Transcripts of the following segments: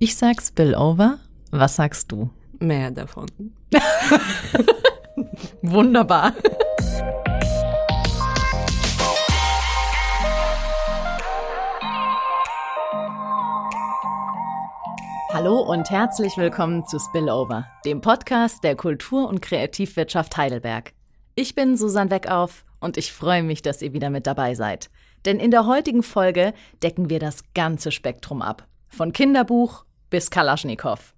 Ich sag Spillover. Was sagst du? Mehr davon. Wunderbar. Hallo und herzlich willkommen zu Spillover, dem Podcast der Kultur- und Kreativwirtschaft Heidelberg. Ich bin Susanne Weckauf und ich freue mich, dass ihr wieder mit dabei seid. Denn in der heutigen Folge decken wir das ganze Spektrum ab. Von Kinderbuch bis Kalaschnikow.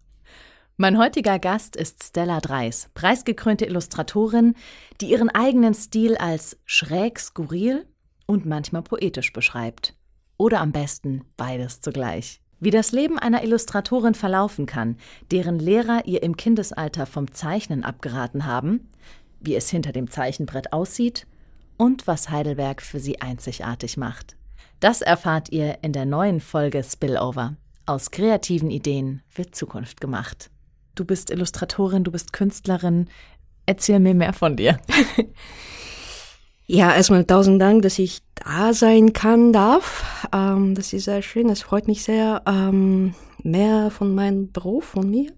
Mein heutiger Gast ist Stella Dreis, preisgekrönte Illustratorin, die ihren eigenen Stil als schräg, skurril und manchmal poetisch beschreibt. Oder am besten beides zugleich. Wie das Leben einer Illustratorin verlaufen kann, deren Lehrer ihr im Kindesalter vom Zeichnen abgeraten haben, wie es hinter dem Zeichenbrett aussieht und was Heidelberg für sie einzigartig macht. Das erfahrt ihr in der neuen Folge Spillover. Aus kreativen Ideen wird Zukunft gemacht. Du bist Illustratorin, du bist Künstlerin. Erzähl mir mehr von dir. Ja, erstmal tausend Dank, dass ich da sein kann, darf. Ähm, das ist sehr schön, das freut mich sehr. Ähm, mehr von meinem Beruf, von mir,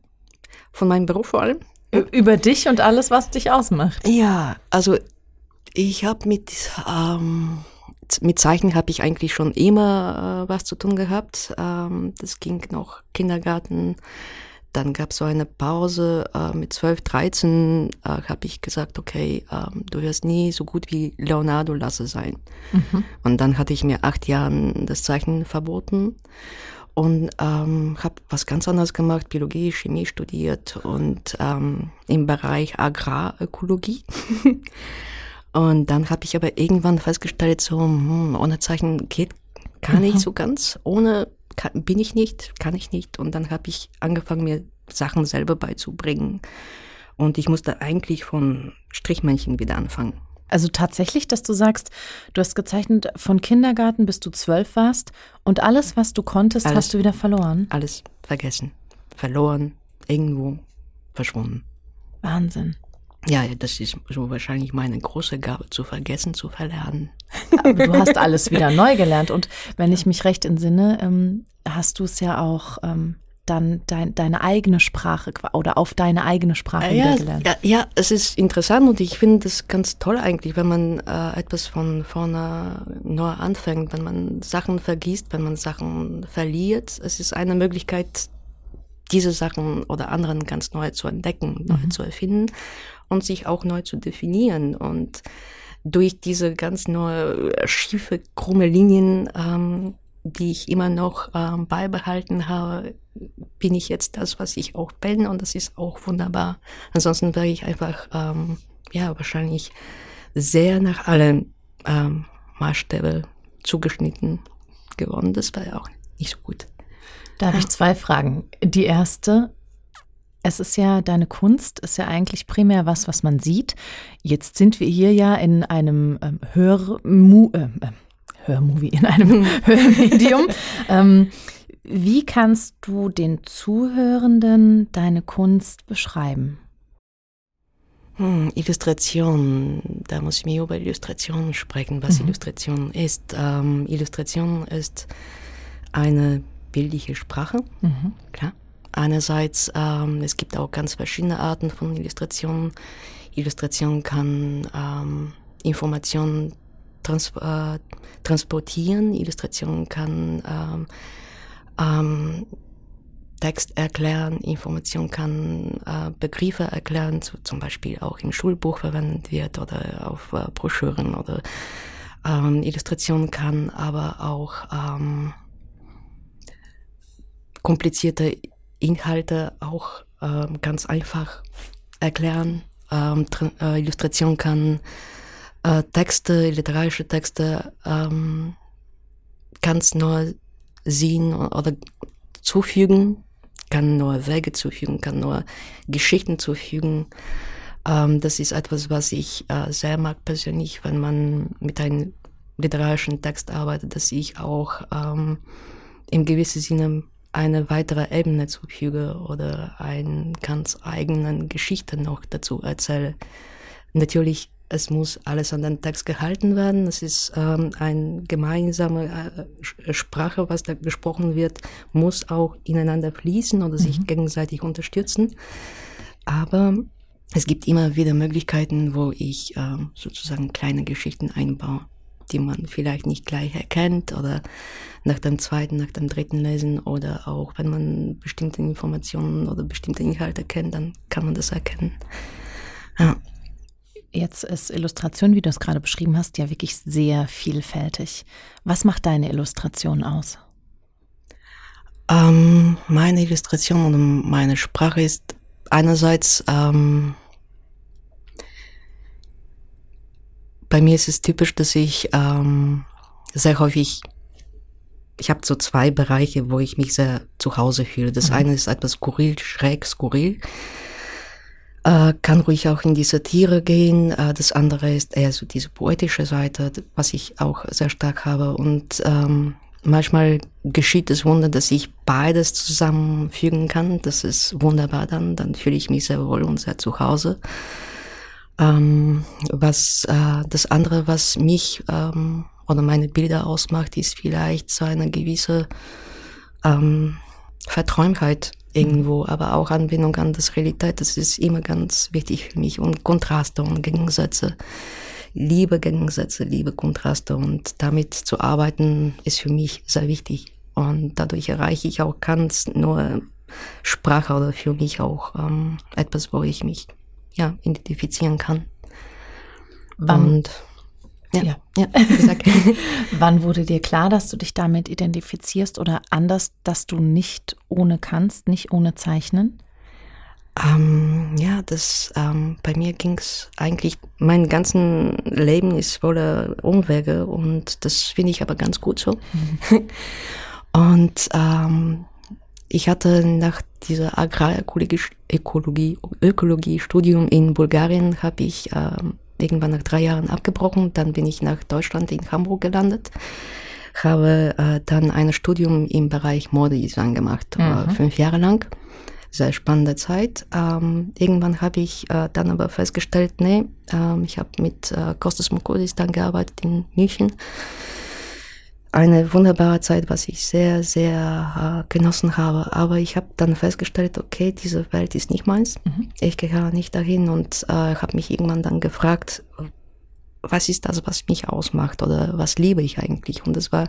von meinem Beruf vor allem. Über dich und alles, was dich ausmacht. Ja, also ich habe mit ähm, mit Zeichnen habe ich eigentlich schon immer äh, was zu tun gehabt. Ähm, das ging noch Kindergarten. Dann gab es so eine Pause äh, mit 12, 13, äh, habe ich gesagt, okay, ähm, du wirst nie so gut wie Leonardo Lasse sein. Mhm. Und dann hatte ich mir acht Jahren das Zeichnen verboten und ähm, habe was ganz anderes gemacht, Biologie, Chemie studiert und ähm, im Bereich Agrarökologie. Und dann habe ich aber irgendwann festgestellt, so hm, ohne Zeichen geht gar nicht mhm. so ganz. Ohne kann, bin ich nicht, kann ich nicht. Und dann habe ich angefangen, mir Sachen selber beizubringen. Und ich musste eigentlich von Strichmännchen wieder anfangen. Also tatsächlich, dass du sagst, du hast gezeichnet von Kindergarten bis du zwölf warst und alles, was du konntest, alles, hast du wieder verloren? Alles vergessen. Verloren, irgendwo verschwunden. Wahnsinn. Ja, das ist so wahrscheinlich meine große Gabe, zu vergessen, zu verlernen. Aber du hast alles wieder neu gelernt und wenn ich mich recht entsinne, ähm, hast du es ja auch ähm, dann dein, deine eigene Sprache oder auf deine eigene Sprache ja, gelernt. Ja, ja, es ist interessant und ich finde das ganz toll eigentlich, wenn man äh, etwas von vorne neu anfängt, wenn man Sachen vergisst, wenn man Sachen verliert. Es ist eine Möglichkeit, diese Sachen oder anderen ganz neu zu entdecken, neu mhm. zu erfinden und sich auch neu zu definieren. Und durch diese ganz neue schiefe, krumme Linien, ähm, die ich immer noch ähm, beibehalten habe, bin ich jetzt das, was ich auch bin und das ist auch wunderbar. Ansonsten wäre ich einfach, ähm, ja, wahrscheinlich sehr nach allen ähm, Maßstäben zugeschnitten geworden. Das wäre auch nicht so gut. Da habe ich zwei Fragen. Die erste, es ist ja, deine Kunst ist ja eigentlich primär was, was man sieht. Jetzt sind wir hier ja in einem ähm, Hörmu äh, äh Hörmovie, in einem Hörmedium. ähm, wie kannst du den Zuhörenden deine Kunst beschreiben? Hm, Illustration, da muss ich mir über Illustration sprechen, was mhm. Illustration ist. Ähm, Illustration ist eine bildliche Sprache, mhm. klar. Einerseits, ähm, es gibt auch ganz verschiedene Arten von Illustrationen. Illustration kann ähm, Informationen trans äh, transportieren. Illustration kann ähm, ähm, Text erklären, Information kann äh, Begriffe erklären, so zum Beispiel auch im Schulbuch verwendet wird oder auf äh, Broschüren oder ähm, Illustration kann aber auch ähm, komplizierte Inhalte auch ähm, ganz einfach erklären. Ähm, äh, Illustration kann äh, Texte, literarische Texte ähm, ganz nur sehen oder zufügen, kann nur Wege zufügen, kann nur Geschichten zufügen. Ähm, das ist etwas, was ich äh, sehr mag persönlich, wenn man mit einem literarischen Text arbeitet, dass ich auch ähm, im gewissen Sinne eine weitere Ebene zufüge oder einen ganz eigenen Geschichte noch dazu erzähle. Natürlich es muss alles an den Text gehalten werden. Es ist ähm, eine gemeinsame äh, Sprache, was da gesprochen wird, muss auch ineinander fließen oder mhm. sich gegenseitig unterstützen. Aber es gibt immer wieder Möglichkeiten, wo ich äh, sozusagen kleine Geschichten einbaue, die man vielleicht nicht gleich erkennt oder nach dem zweiten, nach dem dritten Lesen oder auch wenn man bestimmte Informationen oder bestimmte Inhalte kennt, dann kann man das erkennen. Ja. Jetzt ist Illustration, wie du es gerade beschrieben hast, ja wirklich sehr vielfältig. Was macht deine Illustration aus? Ähm, meine Illustration und meine Sprache ist einerseits, ähm, bei mir ist es typisch, dass ich ähm, sehr häufig, ich habe so zwei Bereiche, wo ich mich sehr zu Hause fühle. Das mhm. eine ist etwas skurril, schräg skurril äh, kann ruhig auch in die Satire gehen. Äh, das andere ist eher so diese poetische Seite, was ich auch sehr stark habe. Und ähm, manchmal geschieht das Wunder, dass ich beides zusammenfügen kann. Das ist wunderbar dann. Dann fühle ich mich sehr wohl und sehr zu Hause. Ähm, was äh, das andere, was mich ähm, oder meine Bilder ausmacht, ist vielleicht so eine gewisse ähm, Verträumtheit irgendwo, aber auch Anbindung an das Realität, das ist immer ganz wichtig für mich. Und Kontraste und Gegensätze. Liebe Gegensätze, liebe Kontraste. Und damit zu arbeiten ist für mich sehr wichtig. Und dadurch erreiche ich auch ganz nur Sprache oder für mich auch ähm, etwas, wo ich mich ja identifizieren kann. Wann, und ja, ja. ja Wann wurde dir klar, dass du dich damit identifizierst oder anders, dass du nicht ohne kannst, nicht ohne zeichnen? Ähm, ja, das ähm, bei mir ging es eigentlich, mein ganzen Leben ist voller Umwege und das finde ich aber ganz gut so. Mhm. und ähm, ich hatte nach dieser Agrarökologie Ökologie, Ökologie Studium in Bulgarien habe ich ähm, irgendwann nach drei Jahren abgebrochen. Dann bin ich nach Deutschland in Hamburg gelandet. Habe äh, dann ein Studium im Bereich Modedesign gemacht, äh, mhm. fünf Jahre lang. Sehr spannende Zeit. Ähm, irgendwann habe ich äh, dann aber festgestellt, nee, ähm, ich habe mit äh, Kostas Mukodis dann gearbeitet in München eine wunderbare Zeit, was ich sehr, sehr äh, genossen habe. Aber ich habe dann festgestellt, okay, diese Welt ist nicht meins. Mhm. Ich gehöre nicht dahin und äh, habe mich irgendwann dann gefragt, was ist das, was mich ausmacht oder was liebe ich eigentlich? Und das war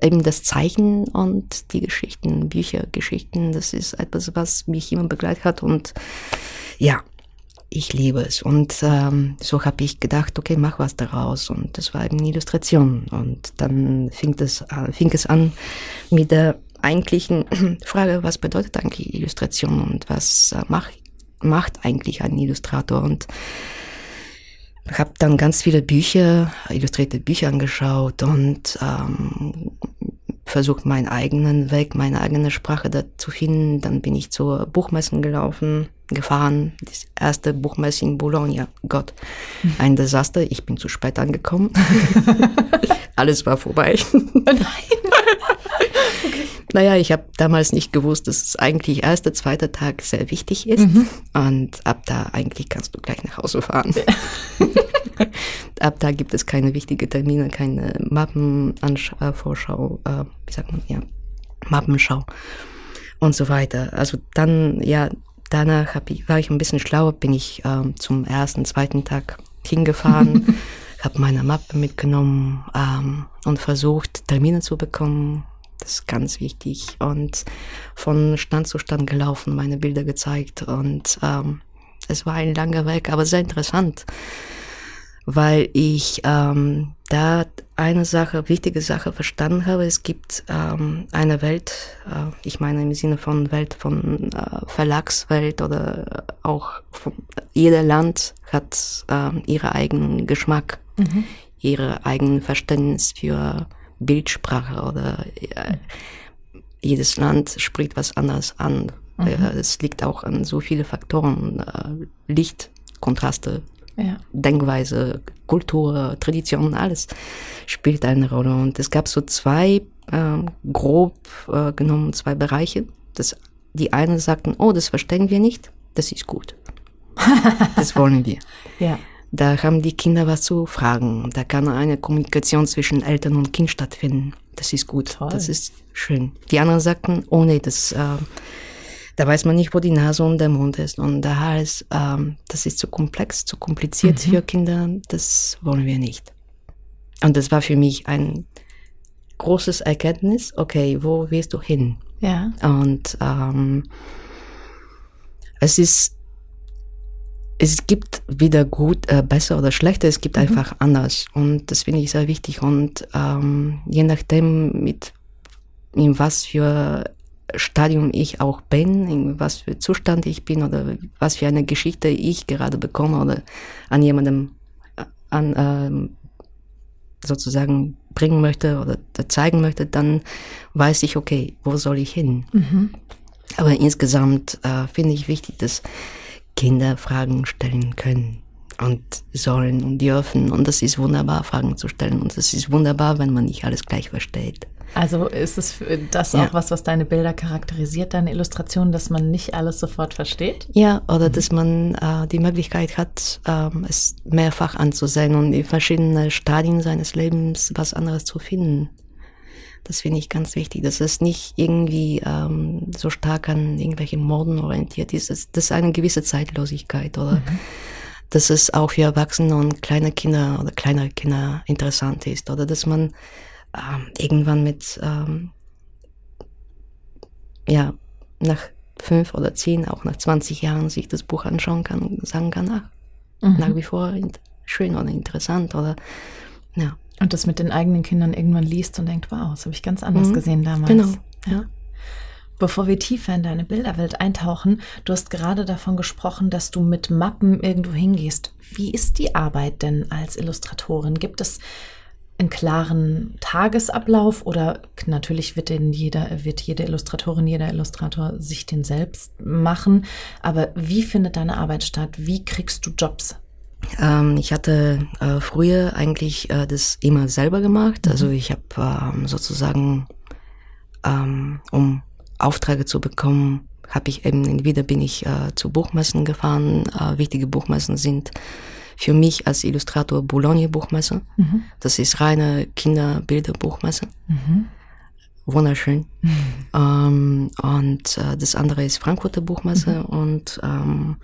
eben das Zeichen und die Geschichten, Bücher, Geschichten. Das ist etwas, was mich immer begleitet hat und ja, ich liebe es. Und ähm, so habe ich gedacht, okay, mach was daraus. Und das war eben eine Illustration. Und dann fing, das, äh, fing es an mit der eigentlichen Frage, was bedeutet eigentlich Illustration und was äh, macht, macht eigentlich ein Illustrator? Und habe dann ganz viele Bücher, illustrierte Bücher angeschaut und ähm, versucht, meinen eigenen Weg, meine eigene Sprache da zu finden. Dann bin ich zur Buchmessen gelaufen, gefahren. Das erste Buchmesse in Bologna. Gott, ein Desaster. Ich bin zu spät angekommen. Alles war vorbei. Nein. Okay. Naja, ich habe damals nicht gewusst, dass es eigentlich erster, zweiter Tag sehr wichtig ist. Mhm. Und ab da eigentlich kannst du gleich nach Hause fahren. ab da gibt es keine wichtigen Termine, keine Mappenvorschau, äh, wie sagt man, ja, Mappenschau und so weiter. Also dann, ja, danach hab ich, war ich ein bisschen schlauer, bin ich ähm, zum ersten, zweiten Tag hingefahren, habe meine Mappe mitgenommen ähm, und versucht, Termine zu bekommen das ist ganz wichtig. Und von Stand zu Stand gelaufen, meine Bilder gezeigt. Und ähm, es war ein langer Weg, aber sehr interessant, weil ich ähm, da eine Sache, wichtige Sache verstanden habe. Es gibt ähm, eine Welt, äh, ich meine im Sinne von Welt, von äh, Verlagswelt oder auch von, jeder Land hat äh, ihren eigenen Geschmack, mhm. ihre eigenen Verständnis für Bildsprache oder äh, jedes Land spricht was anderes an. Mhm. Es liegt auch an so viele Faktoren, äh, Licht, Kontraste, ja. Denkweise, Kultur, Tradition, alles spielt eine Rolle. Und es gab so zwei, äh, grob äh, genommen, zwei Bereiche. Das, die einen sagten, oh, das verstehen wir nicht, das ist gut. das wollen wir. Ja. Da haben die Kinder was zu fragen. Da kann eine Kommunikation zwischen Eltern und Kind stattfinden. Das ist gut. Toll. Das ist schön. Die anderen sagten, oh nee, das, äh, da weiß man nicht, wo die Nase und der Mund ist. Und der Hals, äh, das ist zu komplex, zu kompliziert mhm. für Kinder. Das wollen wir nicht. Und das war für mich ein großes Erkenntnis. Okay, wo willst du hin? Ja. Und ähm, es ist es gibt weder gut, äh, besser oder schlechter, es gibt mhm. einfach anders. Und das finde ich sehr wichtig. Und ähm, je nachdem, mit in was für Stadium ich auch bin, in was für Zustand ich bin oder was für eine Geschichte ich gerade bekomme oder an jemandem äh, an, ähm, sozusagen bringen möchte oder zeigen möchte, dann weiß ich, okay, wo soll ich hin? Mhm. Aber insgesamt äh, finde ich wichtig, dass Kinder Fragen stellen können und sollen und dürfen. Und das ist wunderbar, Fragen zu stellen. Und es ist wunderbar, wenn man nicht alles gleich versteht. Also ist es das ja. auch was, was deine Bilder charakterisiert, deine Illustrationen, dass man nicht alles sofort versteht? Ja, oder mhm. dass man äh, die Möglichkeit hat, äh, es mehrfach anzusehen und in verschiedenen Stadien seines Lebens was anderes zu finden. Das finde ich ganz wichtig, dass es nicht irgendwie ähm, so stark an irgendwelchen Morden orientiert ist. Das ist eine gewisse Zeitlosigkeit oder mhm. dass es auch für Erwachsene und kleine Kinder oder kleinere Kinder interessant ist oder dass man ähm, irgendwann mit ähm, ja nach fünf oder zehn, auch nach 20 Jahren sich das Buch anschauen kann und sagen kann, ach, mhm. nach wie vor schön oder interessant oder ja. Und das mit den eigenen Kindern irgendwann liest und denkt, wow, das habe ich ganz anders mhm. gesehen damals. Genau, ja. Bevor wir tiefer in deine Bilderwelt eintauchen, du hast gerade davon gesprochen, dass du mit Mappen irgendwo hingehst. Wie ist die Arbeit denn als Illustratorin? Gibt es einen klaren Tagesablauf oder natürlich wird den jeder, wird jede Illustratorin, jeder Illustrator sich den selbst machen. Aber wie findet deine Arbeit statt? Wie kriegst du Jobs? Ähm, ich hatte äh, früher eigentlich äh, das immer selber gemacht. Also mhm. ich habe ähm, sozusagen, ähm, um Aufträge zu bekommen, habe ich eben entweder bin ich äh, zu Buchmessen gefahren. Äh, wichtige Buchmessen sind für mich als Illustrator Boulogne Buchmesse. Mhm. Das ist reine Kinderbilderbuchmesse. Mhm. Wunderschön. Mhm. Ähm, und äh, das andere ist Frankfurter Buchmesse mhm. und ähm,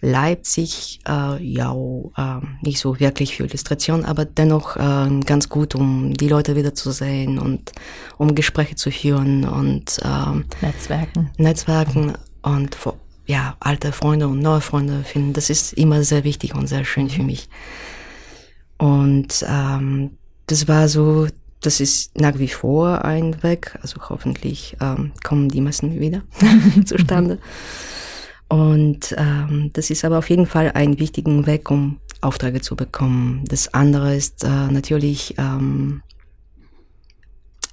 Leipzig, äh, ja, äh, nicht so wirklich für Illustration, aber dennoch äh, ganz gut, um die Leute wiederzusehen und um Gespräche zu führen und äh, Netzwerken. Netzwerken und ja, alte Freunde und neue Freunde finden. Das ist immer sehr wichtig und sehr schön für mich. Und ähm, das war so, das ist nach wie vor ein Weg. Also hoffentlich ähm, kommen die meisten wieder zustande. Und ähm, das ist aber auf jeden Fall ein wichtiger Weg, um Aufträge zu bekommen. Das andere ist äh, natürlich, ähm,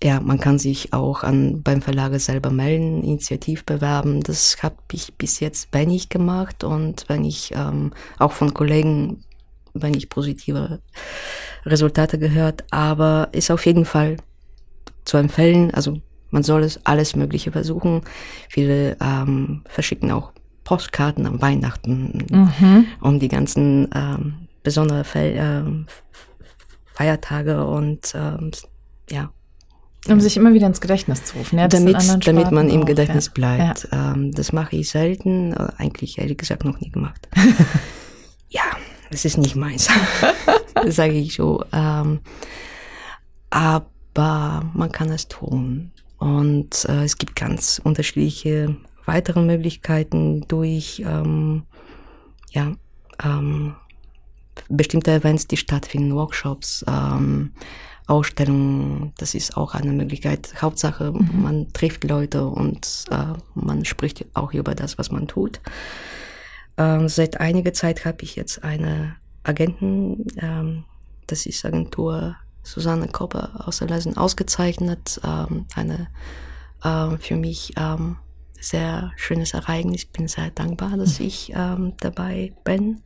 ja, man kann sich auch an, beim Verlage selber melden, Initiativ bewerben. Das habe ich bis jetzt wenig gemacht und wenn ich ähm, auch von Kollegen, wenn ich positive Resultate gehört, aber ist auf jeden Fall zu empfehlen. Also man soll es alles Mögliche versuchen. Viele ähm, verschicken auch Postkarten am Weihnachten, mhm. um die ganzen ähm, besondere Fe äh, Feiertage und ähm, ja. Um sich immer wieder ins Gedächtnis zu rufen, ja, damit, damit man im Gedächtnis ja. bleibt. Ja. Ähm, das mache ich selten, äh, eigentlich ehrlich gesagt noch nie gemacht. ja, das ist nicht meins, das sage ich so. Ähm, aber man kann es tun. Und äh, es gibt ganz unterschiedliche weitere Möglichkeiten durch ähm, ja, ähm, bestimmte Events, die stattfinden, Workshops, ähm, Ausstellungen, das ist auch eine Möglichkeit. Hauptsache, mhm. man trifft Leute und äh, man spricht auch über das, was man tut. Ähm, seit einiger Zeit habe ich jetzt eine Agenten, ähm, das ist Agentur Susanne Kopper aus der Leisen ausgezeichnet, ähm, eine äh, für mich ähm, sehr schönes Ereignis. Ich bin sehr dankbar, dass mhm. ich ähm, dabei bin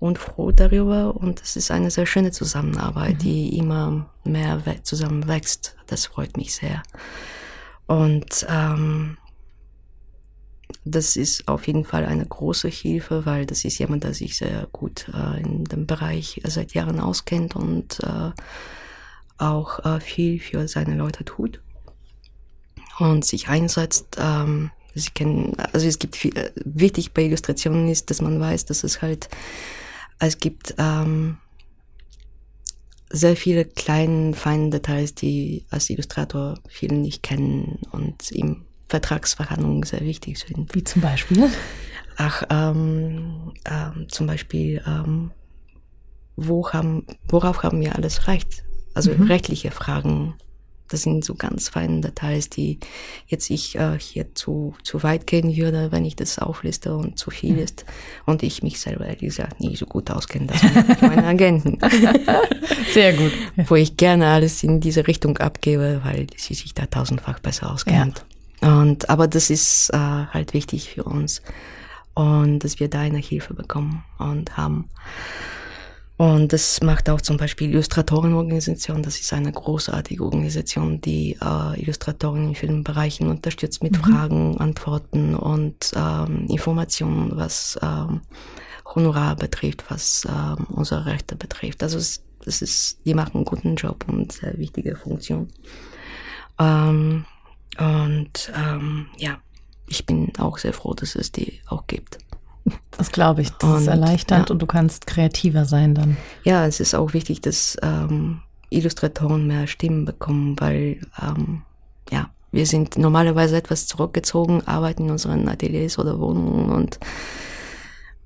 und froh darüber. Und es ist eine sehr schöne Zusammenarbeit, mhm. die immer mehr zusammen wächst. Das freut mich sehr. Und ähm, das ist auf jeden Fall eine große Hilfe, weil das ist jemand, der sich sehr gut äh, in dem Bereich seit Jahren auskennt und äh, auch äh, viel für seine Leute tut und sich einsetzt. Ähm, Sie kennen, also es gibt viel, wichtig bei Illustrationen ist, dass man weiß, dass es halt, es gibt ähm, sehr viele kleine, feine Details, die als Illustrator viele nicht kennen und im Vertragsverhandlungen sehr wichtig sind. Wie zum Beispiel? Ach, ähm, ähm, zum Beispiel, ähm, wo haben, worauf haben wir alles Recht? Also mhm. rechtliche Fragen das sind so ganz feine Details, die jetzt ich äh, hier zu, zu weit gehen würde, wenn ich das aufliste und zu viel ist. Und ich mich selber, ehrlich gesagt, nicht so gut auskenne, das meine Agenten. Sehr gut. Wo ich gerne alles in diese Richtung abgebe, weil sie sich da tausendfach besser auskennt. Ja. Und, aber das ist äh, halt wichtig für uns. Und dass wir da eine Hilfe bekommen und haben. Und das macht auch zum Beispiel Illustratorenorganisation. Das ist eine großartige Organisation, die äh, Illustratoren in vielen Bereichen unterstützt mit mhm. Fragen, Antworten und ähm, Informationen, was ähm, Honorar betrifft, was ähm, unsere Rechte betrifft. Also es, das ist, die machen einen guten Job und sehr wichtige Funktion. Ähm, und ähm, ja, ich bin auch sehr froh, dass es die auch gibt. Das glaube ich. Das und, ist erleichternd ja. und du kannst kreativer sein dann. Ja, es ist auch wichtig, dass ähm, Illustratoren mehr Stimmen bekommen, weil ähm, ja, wir sind normalerweise etwas zurückgezogen, arbeiten in unseren Ateliers oder Wohnungen und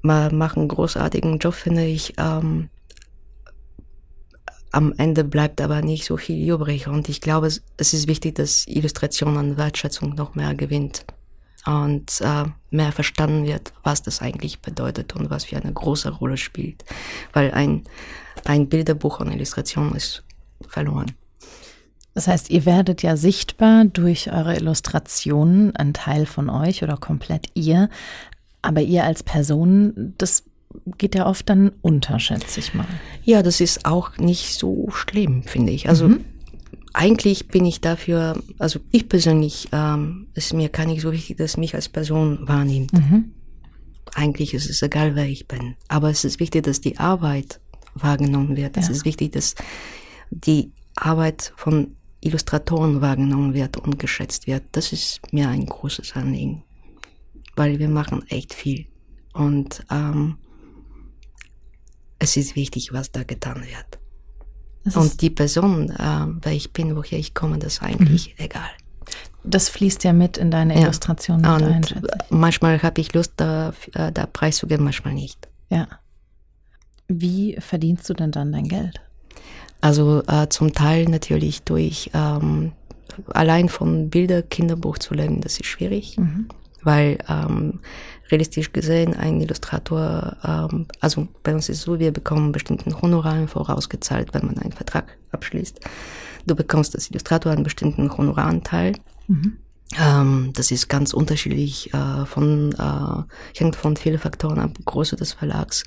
machen einen großartigen Job, finde ich. Ähm, am Ende bleibt aber nicht so viel übrig und ich glaube, es ist wichtig, dass Illustration an Wertschätzung noch mehr gewinnt und äh, mehr verstanden wird, was das eigentlich bedeutet und was für eine große Rolle spielt. Weil ein, ein Bilderbuch und Illustration ist verloren. Das heißt, ihr werdet ja sichtbar durch eure Illustrationen, ein Teil von euch oder komplett ihr. Aber ihr als Person, das geht ja oft dann unter, schätze ich mal. Ja, das ist auch nicht so schlimm, finde ich. Also mhm eigentlich bin ich dafür, also ich persönlich, ähm, ist mir gar nicht so wichtig, dass mich als Person wahrnimmt. Mhm. Eigentlich ist es egal, wer ich bin. Aber es ist wichtig, dass die Arbeit wahrgenommen wird. Ja. Es ist wichtig, dass die Arbeit von Illustratoren wahrgenommen wird und geschätzt wird. Das ist mir ein großes Anliegen. Weil wir machen echt viel. Und ähm, es ist wichtig, was da getan wird. Das und die Person, äh, wer ich bin, woher ich komme, das ist eigentlich mhm. egal. Das fließt ja mit in deine ja. Illustration mit und ein. Manchmal habe ich Lust, da, äh, da preiszugeben, manchmal nicht. Ja. Wie verdienst du denn dann dein Geld? Also äh, zum Teil natürlich durch ähm, allein von Bilder Kinderbuch zu leben, das ist schwierig, mhm. weil ähm, realistisch gesehen ein Illustrator, ähm, also bei uns ist es so, wir bekommen bestimmten Honoraren vorausgezahlt, wenn man einen Vertrag abschließt. Du bekommst als Illustrator einen bestimmten Honoraranteil. Mhm. Ähm, das ist ganz unterschiedlich äh, von, äh, hängt von vielen Faktoren ab, Größe des Verlags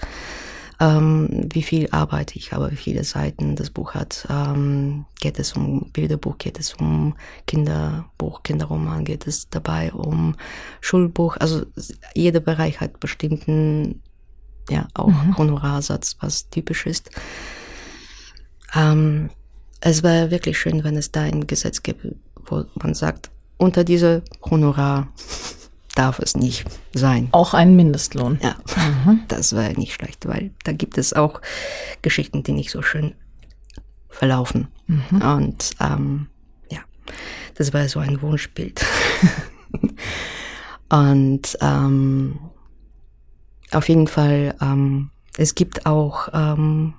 ähm, wie viel Arbeit ich habe, wie viele Seiten das Buch hat. Ähm, geht es um Bilderbuch, geht es um Kinderbuch, Kinderroman, geht es dabei um Schulbuch. Also jeder Bereich hat bestimmten, ja, auch mhm. Honorarsatz, was typisch ist. Ähm, es wäre wirklich schön, wenn es da ein Gesetz gäbe, wo man sagt, unter diese Honorar darf es nicht sein. Auch ein Mindestlohn. Ja, mhm. das wäre nicht schlecht, weil da gibt es auch Geschichten, die nicht so schön verlaufen. Mhm. Und ähm, ja, das war so ein Wunschbild. Und ähm, auf jeden Fall, ähm, es gibt auch, ähm,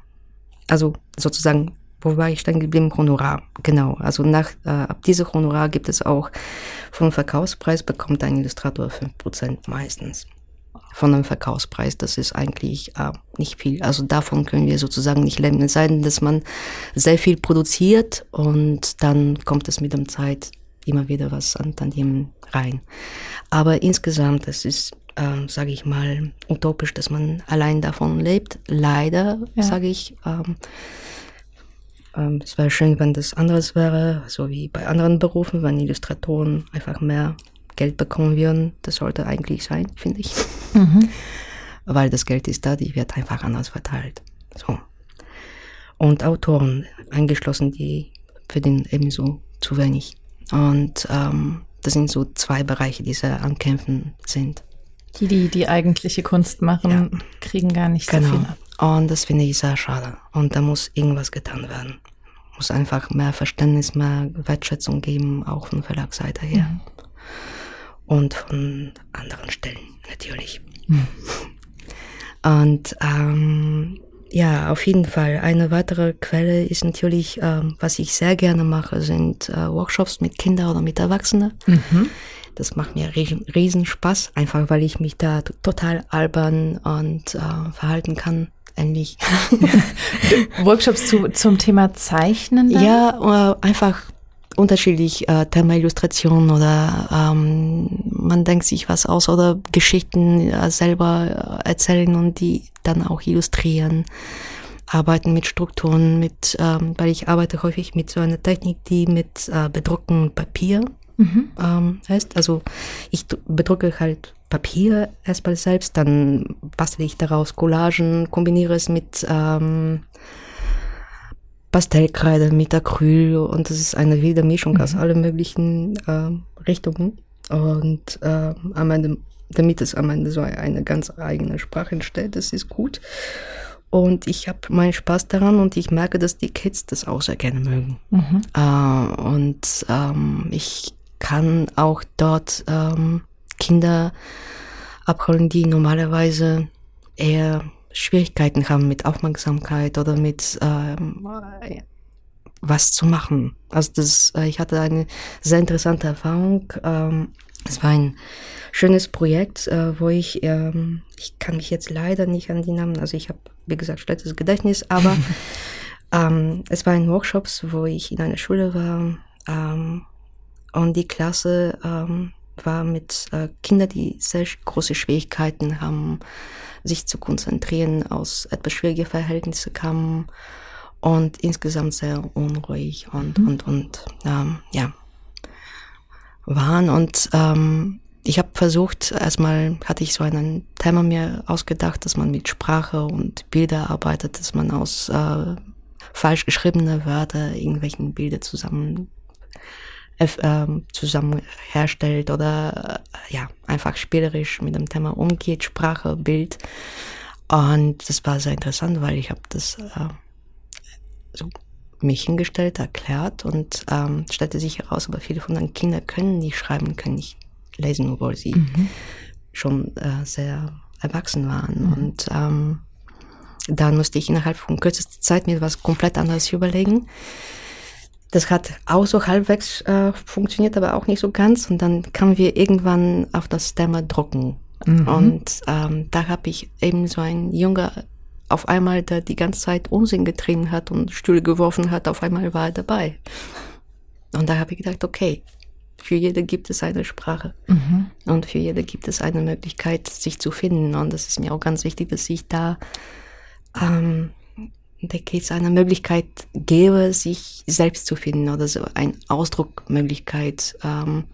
also sozusagen wo war ich dann geblieben? Honorar, genau. Also nach, äh, ab diesem Honorar gibt es auch vom Verkaufspreis bekommt ein Illustrator 5% meistens. Von dem Verkaufspreis, das ist eigentlich äh, nicht viel. Also davon können wir sozusagen nicht leben. Es sei denn, dass man sehr viel produziert und dann kommt es mit der Zeit immer wieder was an Tantiemen rein. Aber insgesamt, es ist äh, sage ich mal, utopisch, dass man allein davon lebt. Leider, ja. sage ich. Ähm, ähm, es wäre schön, wenn das anderes wäre, so wie bei anderen Berufen, wenn Illustratoren einfach mehr Geld bekommen würden. Das sollte eigentlich sein, finde ich. Mhm. Weil das Geld ist da, die wird einfach anders verteilt. So. Und Autoren eingeschlossen, die verdienen ebenso zu wenig. Und ähm, das sind so zwei Bereiche, die sehr am Kämpfen sind. Die, die die eigentliche Kunst machen, ja. kriegen gar nicht genau. so viel ab. Und das finde ich sehr schade. Und da muss irgendwas getan werden. Muss einfach mehr Verständnis, mehr Wertschätzung geben, auch von Verlagsseite her. Mhm. Und von anderen Stellen natürlich. Mhm. Und ähm, ja, auf jeden Fall. Eine weitere Quelle ist natürlich, ähm, was ich sehr gerne mache, sind äh, Workshops mit Kindern oder mit Erwachsenen. Mhm. Das macht mir riesen, riesen Spaß, einfach weil ich mich da total albern und äh, verhalten kann. Ähnlich. Workshops zu, zum Thema Zeichnen? Dann? Ja, äh, einfach unterschiedlich äh, Thema Illustration oder ähm, man denkt sich was aus oder Geschichten äh, selber äh, erzählen und die dann auch illustrieren. Arbeiten mit Strukturen, mit, ähm, weil ich arbeite häufig mit so einer Technik, die mit äh, bedrucktem Papier mhm. ähm, heißt. Also ich bedrucke halt Papier erstmal selbst, dann bastel ich daraus Collagen, kombiniere es mit ähm, Pastellkreide mit Acryl und das ist eine wilde Mischung mhm. aus allen möglichen äh, Richtungen. Und äh, am Ende, damit es am Ende so eine ganz eigene Sprache entsteht, das ist gut. Und ich habe meinen Spaß daran und ich merke, dass die Kids das auch sehr gerne mögen. Mhm. Äh, und ähm, ich kann auch dort ähm, Kinder abholen, die normalerweise eher Schwierigkeiten haben mit Aufmerksamkeit oder mit ähm, was zu machen. Also das, äh, ich hatte eine sehr interessante Erfahrung. Ähm, es war ein schönes Projekt, äh, wo ich, ähm, ich kann mich jetzt leider nicht an die Namen, also ich habe, wie gesagt, schlechtes Gedächtnis, aber ähm, es war ein Workshop, wo ich in einer Schule war ähm, und die Klasse ähm, war mit äh, Kindern, die sehr große Schwierigkeiten haben, sich zu konzentrieren, aus etwas schwierigen Verhältnissen kamen und insgesamt sehr unruhig und, mhm. und, und, ähm, ja, waren. Und ähm, ich habe versucht, erstmal hatte ich so ein Thema mir ausgedacht, dass man mit Sprache und Bilder arbeitet, dass man aus äh, falsch geschriebene Wörter irgendwelchen Bilder zusammen zusammen herstellt oder äh, ja, einfach spielerisch mit dem Thema umgeht, Sprache, Bild. Und das war sehr interessant, weil ich habe das äh, so mich hingestellt, erklärt und ähm, stellte sich heraus, aber viele von den Kindern können nicht schreiben, können nicht lesen, obwohl sie mhm. schon äh, sehr erwachsen waren. Mhm. Und ähm, dann musste ich innerhalb von kürzester Zeit mir was komplett anderes überlegen. Das hat auch so halbwegs äh, funktioniert, aber auch nicht so ganz. Und dann kamen wir irgendwann auf das Thema Drucken. Mhm. Und ähm, da habe ich eben so ein junger, auf einmal, der die ganze Zeit Unsinn getrieben hat und Stühle geworfen hat, auf einmal war er dabei. Und da habe ich gedacht, okay, für jede gibt es eine Sprache. Mhm. Und für jede gibt es eine Möglichkeit, sich zu finden. Und das ist mir auch ganz wichtig, dass ich da ähm, der Kids eine Möglichkeit gebe, sich selbst zu finden oder so eine Ausdruckmöglichkeit ähm,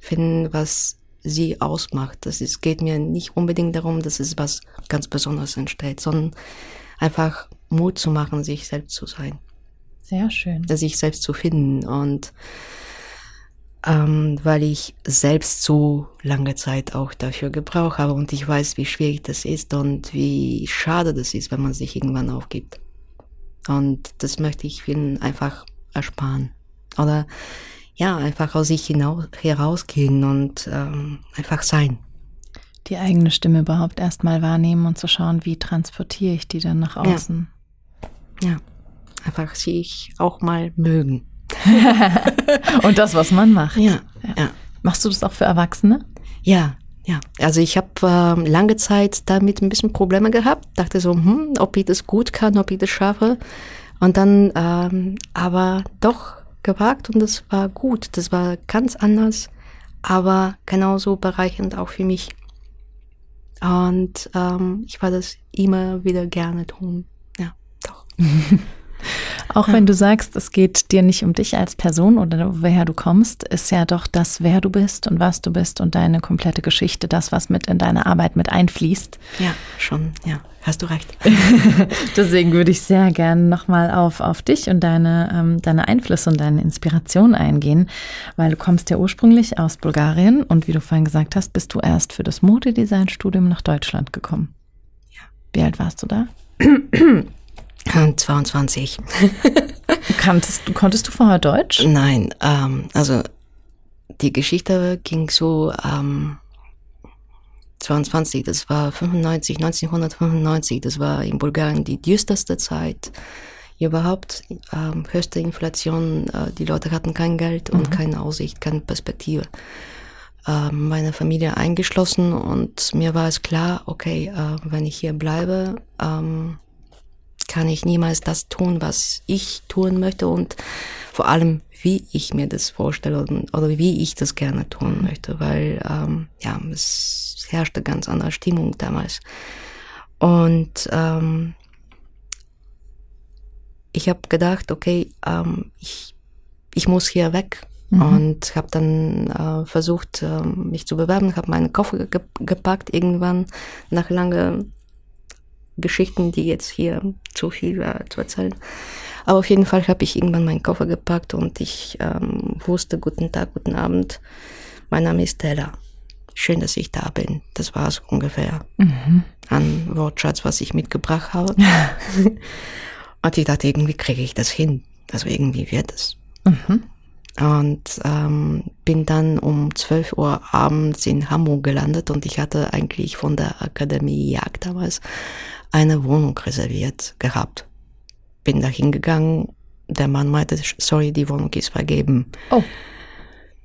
finden, was sie ausmacht. Das ist, geht mir nicht unbedingt darum, dass es was ganz Besonderes entsteht, sondern einfach Mut zu machen, sich selbst zu sein. Sehr schön. Sich selbst zu finden und ähm, weil ich selbst so lange Zeit auch dafür gebraucht habe und ich weiß, wie schwierig das ist und wie schade das ist, wenn man sich irgendwann aufgibt. Und das möchte ich vielen einfach ersparen. Oder ja, einfach aus sich hinaus, herausgehen und ähm, einfach sein. Die eigene Stimme überhaupt erstmal wahrnehmen und zu schauen, wie transportiere ich die dann nach außen. Ja, ja. einfach sich auch mal mögen. und das, was man macht. Ja, ja. ja. Machst du das auch für Erwachsene? Ja, ja, also ich habe äh, lange Zeit damit ein bisschen Probleme gehabt, dachte so, hm, ob ich das gut kann, ob ich das schaffe. Und dann ähm, aber doch gewagt und das war gut. Das war ganz anders, aber genauso bereichernd auch für mich. Und ähm, ich war das immer wieder gerne tun. Ja, doch. Auch ja. wenn du sagst, es geht dir nicht um dich als Person oder woher du kommst, ist ja doch das, wer du bist und was du bist und deine komplette Geschichte, das, was mit in deine Arbeit mit einfließt. Ja, schon, ja. Hast du recht. Deswegen würde ich sehr gerne nochmal auf, auf dich und deine, ähm, deine Einflüsse und deine Inspiration eingehen, weil du kommst ja ursprünglich aus Bulgarien und wie du vorhin gesagt hast, bist du erst für das Modedesign-Studium nach Deutschland gekommen. Ja. Wie alt warst du da? 22. Kanntest, konntest du vorher Deutsch? Nein, ähm, also die Geschichte ging so, ähm, 22, das war 95, 1995, das war in Bulgarien die düsterste Zeit überhaupt. Ähm, höchste Inflation, äh, die Leute hatten kein Geld und mhm. keine Aussicht, keine Perspektive. Äh, meine Familie eingeschlossen und mir war es klar, okay, äh, wenn ich hier bleibe, ähm, kann ich niemals das tun, was ich tun möchte und vor allem, wie ich mir das vorstelle oder wie ich das gerne tun möchte, weil ähm, ja, es herrschte ganz andere Stimmung damals. Und ähm, ich habe gedacht, okay, ähm, ich, ich muss hier weg. Mhm. Und habe dann äh, versucht, äh, mich zu bewerben, habe meinen Koffer ge gepackt irgendwann nach langen Geschichten, die jetzt hier zu viel äh, zu erzählen. Aber auf jeden Fall habe ich irgendwann meinen Koffer gepackt und ich ähm, wusste, guten Tag, guten Abend, mein Name ist Stella. Schön, dass ich da bin. Das war es ungefähr mhm. an Wortschatz, was ich mitgebracht habe. und ich dachte, irgendwie kriege ich das hin. Also irgendwie wird es. Mhm. Und ähm, bin dann um 12 Uhr abends in Hamburg gelandet und ich hatte eigentlich von der Akademie Jagd damals eine Wohnung reserviert gehabt. Bin da hingegangen, der Mann meinte, sorry, die Wohnung ist vergeben. Oh.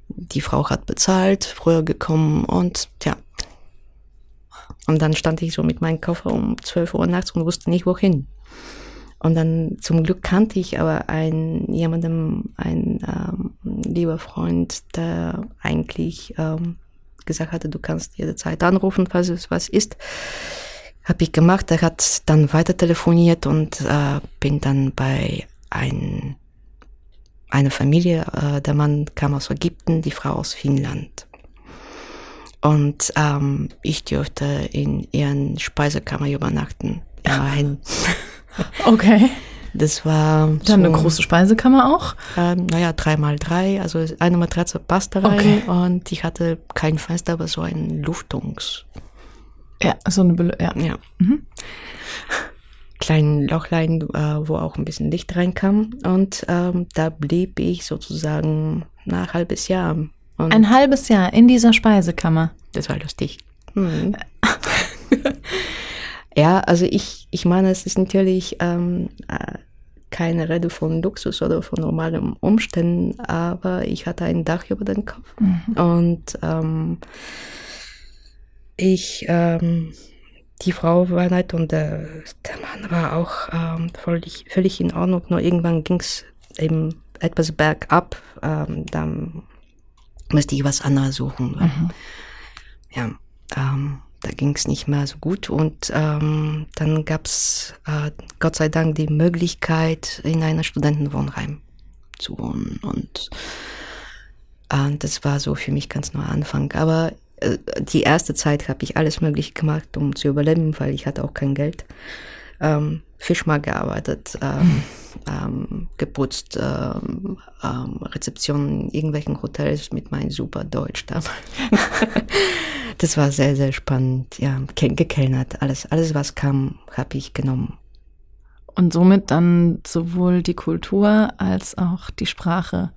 Die Frau hat bezahlt, früher gekommen und ja. Und dann stand ich so mit meinem Koffer um 12 Uhr nachts und wusste nicht wohin. Und dann zum Glück kannte ich aber einen jemandem, ein ähm, lieber Freund, der eigentlich ähm, gesagt hatte, du kannst jederzeit anrufen, falls es was ist. Habe ich gemacht. Er hat dann weiter telefoniert und äh, bin dann bei ein, einer Familie. Äh, der Mann kam aus Ägypten, die Frau aus Finnland. Und ähm, ich dürfte in ihren Speisekammer übernachten. Immerhin. okay. Das war. Dann so, eine große Speisekammer auch? Ähm, naja, drei mal drei. Also eine Matratze passte rein okay. und ich hatte kein Fenster, aber so ein Luftungs. Ja, so eine Bel ja. ja. Mhm. Kleinen Lochlein, äh, wo auch ein bisschen Licht reinkam. Und ähm, da blieb ich sozusagen nach halbes Jahr. Und ein halbes Jahr in dieser Speisekammer. Das war lustig. Hm. ja, also ich, ich meine, es ist natürlich ähm, äh, keine Rede von Luxus oder von normalen Umständen, aber ich hatte ein Dach über den Kopf. Mhm. Und ähm, ich, ähm, die Frau war nett und der, der Mann war auch ähm, völlig, völlig in Ordnung. Nur irgendwann ging es eben etwas bergab. Ähm, dann musste ich was anderes suchen. Mhm. Ja, ähm, da ging es nicht mehr so gut. Und ähm, dann gab es äh, Gott sei Dank die Möglichkeit, in einer Studentenwohnheim zu wohnen. Und äh, das war so für mich ganz neuer Anfang. Aber äh, die erste Zeit habe ich alles Mögliche gemacht, um zu überleben, weil ich hatte auch kein Geld. Ähm, Fischmarkt gearbeitet, ähm, ähm, geputzt, ähm, ähm, Rezeption in irgendwelchen Hotels mit meinem super Deutsch damals. das war sehr, sehr spannend. Ja, gekellnert, alles, alles was kam, habe ich genommen. Und somit dann sowohl die Kultur als auch die Sprache.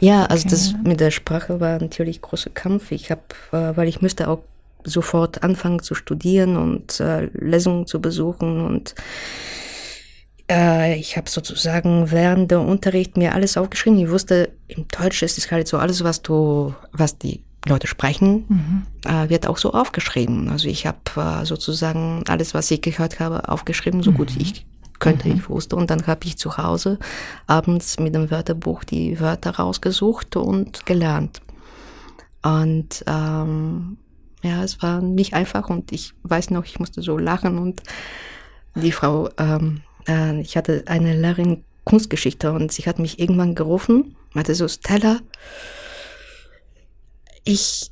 Ja, also das mit der Sprache war natürlich großer Kampf. Ich habe, äh, weil ich müsste auch sofort anfangen zu studieren und äh, Lesungen zu besuchen und äh, ich habe sozusagen während der Unterricht mir alles aufgeschrieben. Ich wusste, im Deutsch ist es halt so alles, was du, was die Leute sprechen, mhm. äh, wird auch so aufgeschrieben. Also ich habe äh, sozusagen alles, was ich gehört habe, aufgeschrieben, so mhm. gut ich könnte, mhm. ich wusste. Und dann habe ich zu Hause abends mit dem Wörterbuch die Wörter rausgesucht und gelernt. Und ähm, ja, es war nicht einfach und ich weiß noch, ich musste so lachen und die Frau, ähm, äh, ich hatte eine Lehrerin Kunstgeschichte und sie hat mich irgendwann gerufen, meinte so, Stella, ich,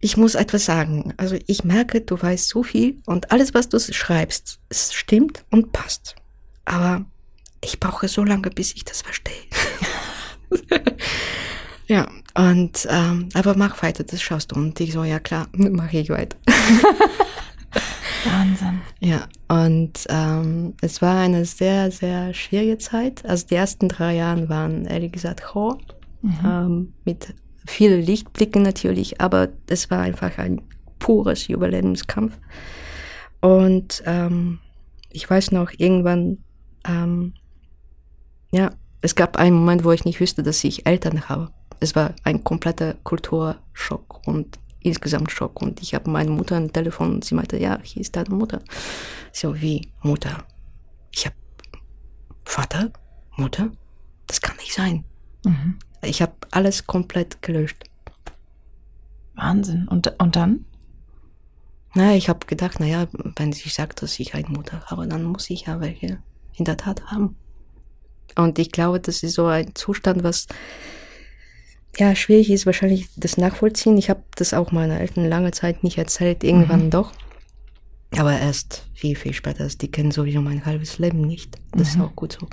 ich muss etwas sagen. Also ich merke, du weißt so viel und alles, was du schreibst, es stimmt und passt. Aber ich brauche so lange, bis ich das verstehe. ja, und ähm, aber mach weiter, das schaust du. Und ich so, ja klar, mache ich weiter. Wahnsinn. Ja, und ähm, es war eine sehr, sehr schwierige Zeit. Also die ersten drei Jahre waren ehrlich gesagt Horror. Mhm. Ähm, mit vielen Lichtblicken natürlich, aber es war einfach ein pures Überlebenskampf. Und ähm, ich weiß noch, irgendwann, ähm, ja, es gab einen Moment, wo ich nicht wusste, dass ich Eltern habe. Es war ein kompletter Kulturschock und insgesamt Schock. Und ich habe meine Mutter am Telefon und sie meinte, ja, hier ist deine Mutter. So, wie Mutter? Ich habe Vater, Mutter? Das kann nicht sein. Mhm. Ich habe alles komplett gelöscht. Wahnsinn. Und, und dann? Na, ich habe gedacht, naja, wenn sie sagt, dass ich eine Mutter habe, dann muss ich ja welche in der Tat haben. Und ich glaube, das ist so ein Zustand, was ja schwierig ist, wahrscheinlich das nachvollziehen. Ich habe das auch meiner Eltern lange Zeit nicht erzählt, irgendwann mhm. doch. Aber erst viel, viel später. Die kennen sowieso mein halbes Leben nicht. Das mhm. ist auch gut so.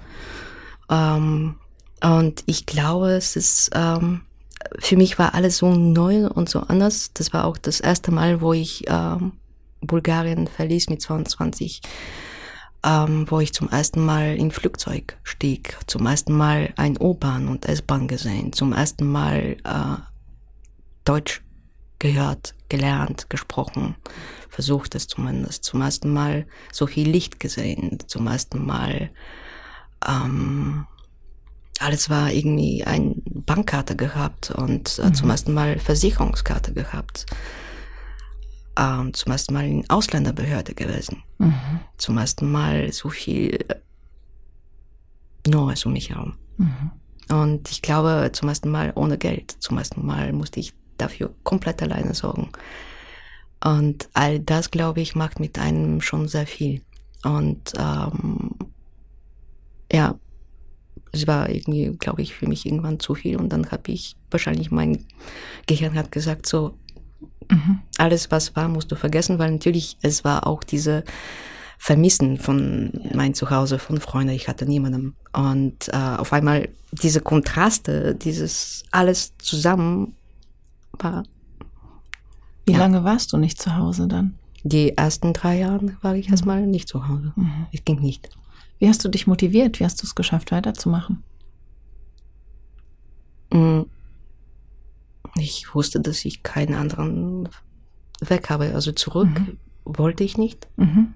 Ähm, und ich glaube, es ist, ähm, für mich war alles so neu und so anders. Das war auch das erste Mal, wo ich ähm, Bulgarien verließ mit 22, ähm, wo ich zum ersten Mal in Flugzeug stieg, zum ersten Mal ein U-Bahn und S-Bahn gesehen, zum ersten Mal äh, Deutsch gehört, gelernt, gesprochen, versucht es zumindest, zum ersten Mal so viel Licht gesehen, zum ersten Mal ähm, alles war irgendwie ein Bankkarte gehabt und äh, mhm. zum ersten Mal Versicherungskarte gehabt. Ähm, zum ersten Mal in Ausländerbehörde gewesen. Mhm. Zum ersten Mal so viel Neues um mich herum. Mhm. Und ich glaube, zum ersten Mal ohne Geld. Zum ersten Mal musste ich dafür komplett alleine sorgen. Und all das, glaube ich, macht mit einem schon sehr viel. Und ähm, ja, es war irgendwie, glaube ich, für mich irgendwann zu viel. Und dann habe ich wahrscheinlich mein Gehirn hat gesagt, so mhm. alles, was war, musst du vergessen, weil natürlich es war auch diese Vermissen von mein Zuhause, von Freunden. Ich hatte niemanden. Und äh, auf einmal diese Kontraste, dieses alles zusammen war. Wie ja. lange warst du nicht zu Hause dann? Die ersten drei Jahre war ich mhm. erstmal nicht zu Hause. Mhm. Ich ging nicht. Wie hast du dich motiviert? Wie hast du es geschafft, weiterzumachen? Mm. Ich wusste, dass ich keinen anderen Weg habe. Also zurück mhm. wollte ich nicht. Mhm.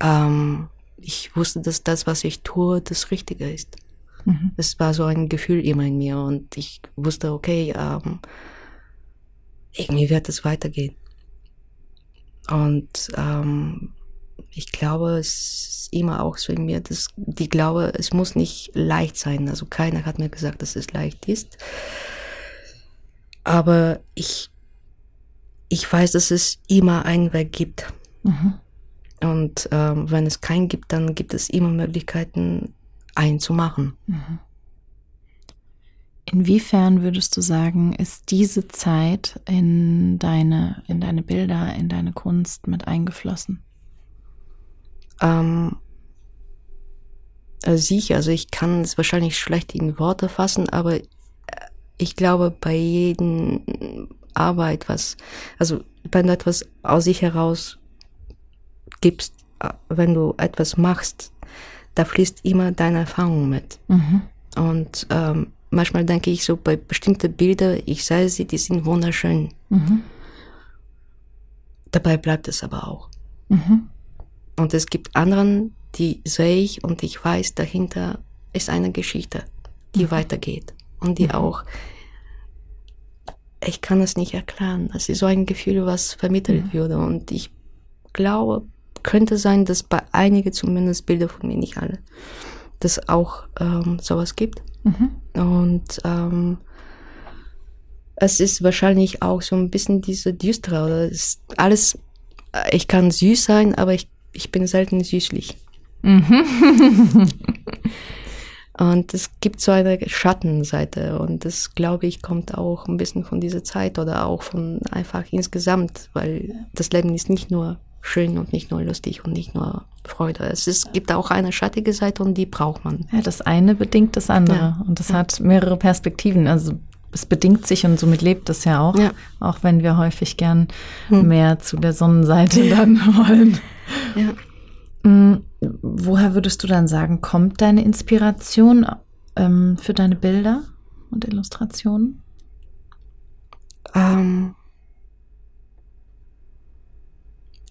Ähm, ich wusste, dass das, was ich tue, das Richtige ist. Mhm. Es war so ein Gefühl immer in mir und ich wusste, okay, ähm, irgendwie wird es weitergehen. Und ähm, ich glaube, es ist immer auch so in mir, dass die glaube, es muss nicht leicht sein. Also keiner hat mir gesagt, dass es leicht ist. Aber ich, ich weiß, dass es immer einen Weg gibt. Mhm. Und ähm, wenn es keinen gibt, dann gibt es immer Möglichkeiten, einen zu machen. Mhm. Inwiefern würdest du sagen, ist diese Zeit in deine, in deine Bilder, in deine Kunst mit eingeflossen? Ähm, also sicher, also ich kann es wahrscheinlich schlecht in Worte fassen, aber ich glaube, bei jedem Arbeit, was, also wenn du etwas aus sich heraus gibst, äh, wenn du etwas machst, da fließt immer deine Erfahrung mit. Mhm. Und ähm, manchmal denke ich so bei bestimmten Bildern, ich sehe sie, die sind wunderschön. Mhm. Dabei bleibt es aber auch. Mhm. Und es gibt anderen, die sehe ich und ich weiß, dahinter ist eine Geschichte, die mhm. weitergeht und die mhm. auch, ich kann es nicht erklären. Es ist so ein Gefühl, was vermittelt mhm. würde und ich glaube, könnte sein, dass bei einigen zumindest Bilder von mir, nicht alle, dass auch ähm, sowas gibt. Mhm. Und ähm, es ist wahrscheinlich auch so ein bisschen diese düstere oder ist alles, ich kann süß sein, aber ich ich bin selten süßlich. Mhm. Und es gibt so eine Schattenseite und das, glaube ich, kommt auch ein bisschen von dieser Zeit oder auch von einfach insgesamt, weil das Leben ist nicht nur schön und nicht nur lustig und nicht nur Freude. Es ist, gibt auch eine schattige Seite und die braucht man. Ja, das eine bedingt das andere ja. und das ja. hat mehrere Perspektiven. Also es bedingt sich und somit lebt es ja auch, ja. auch wenn wir häufig gern hm. mehr zu der Sonnenseite dann wollen. Ja. Mhm. Woher würdest du dann sagen, kommt deine Inspiration ähm, für deine Bilder und Illustrationen? Ähm,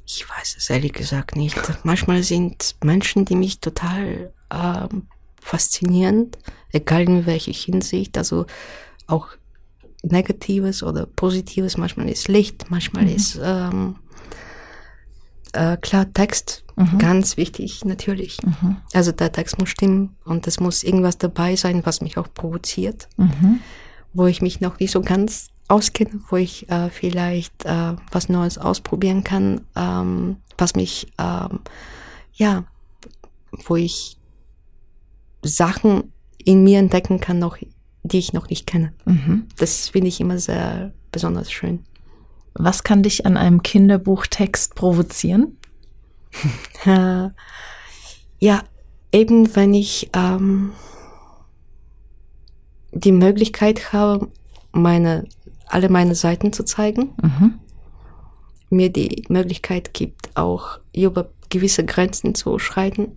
ich weiß es ehrlich gesagt nicht. Manchmal sind Menschen, die mich total ähm, faszinieren, egal in welcher Hinsicht, also auch Negatives oder Positives, manchmal ist Licht, manchmal mhm. ist ähm, äh, klar Text, mhm. ganz wichtig, natürlich. Mhm. Also der Text muss stimmen und es muss irgendwas dabei sein, was mich auch provoziert, mhm. wo ich mich noch nicht so ganz auskenne, wo ich äh, vielleicht äh, was Neues ausprobieren kann, ähm, was mich, ähm, ja, wo ich Sachen in mir entdecken kann, noch, die ich noch nicht kenne. Mhm. Das finde ich immer sehr besonders schön. Was kann dich an einem Kinderbuchtext provozieren? ja, eben wenn ich ähm, die Möglichkeit habe, meine, alle meine Seiten zu zeigen, mhm. mir die Möglichkeit gibt, auch über gewisse Grenzen zu schreiten,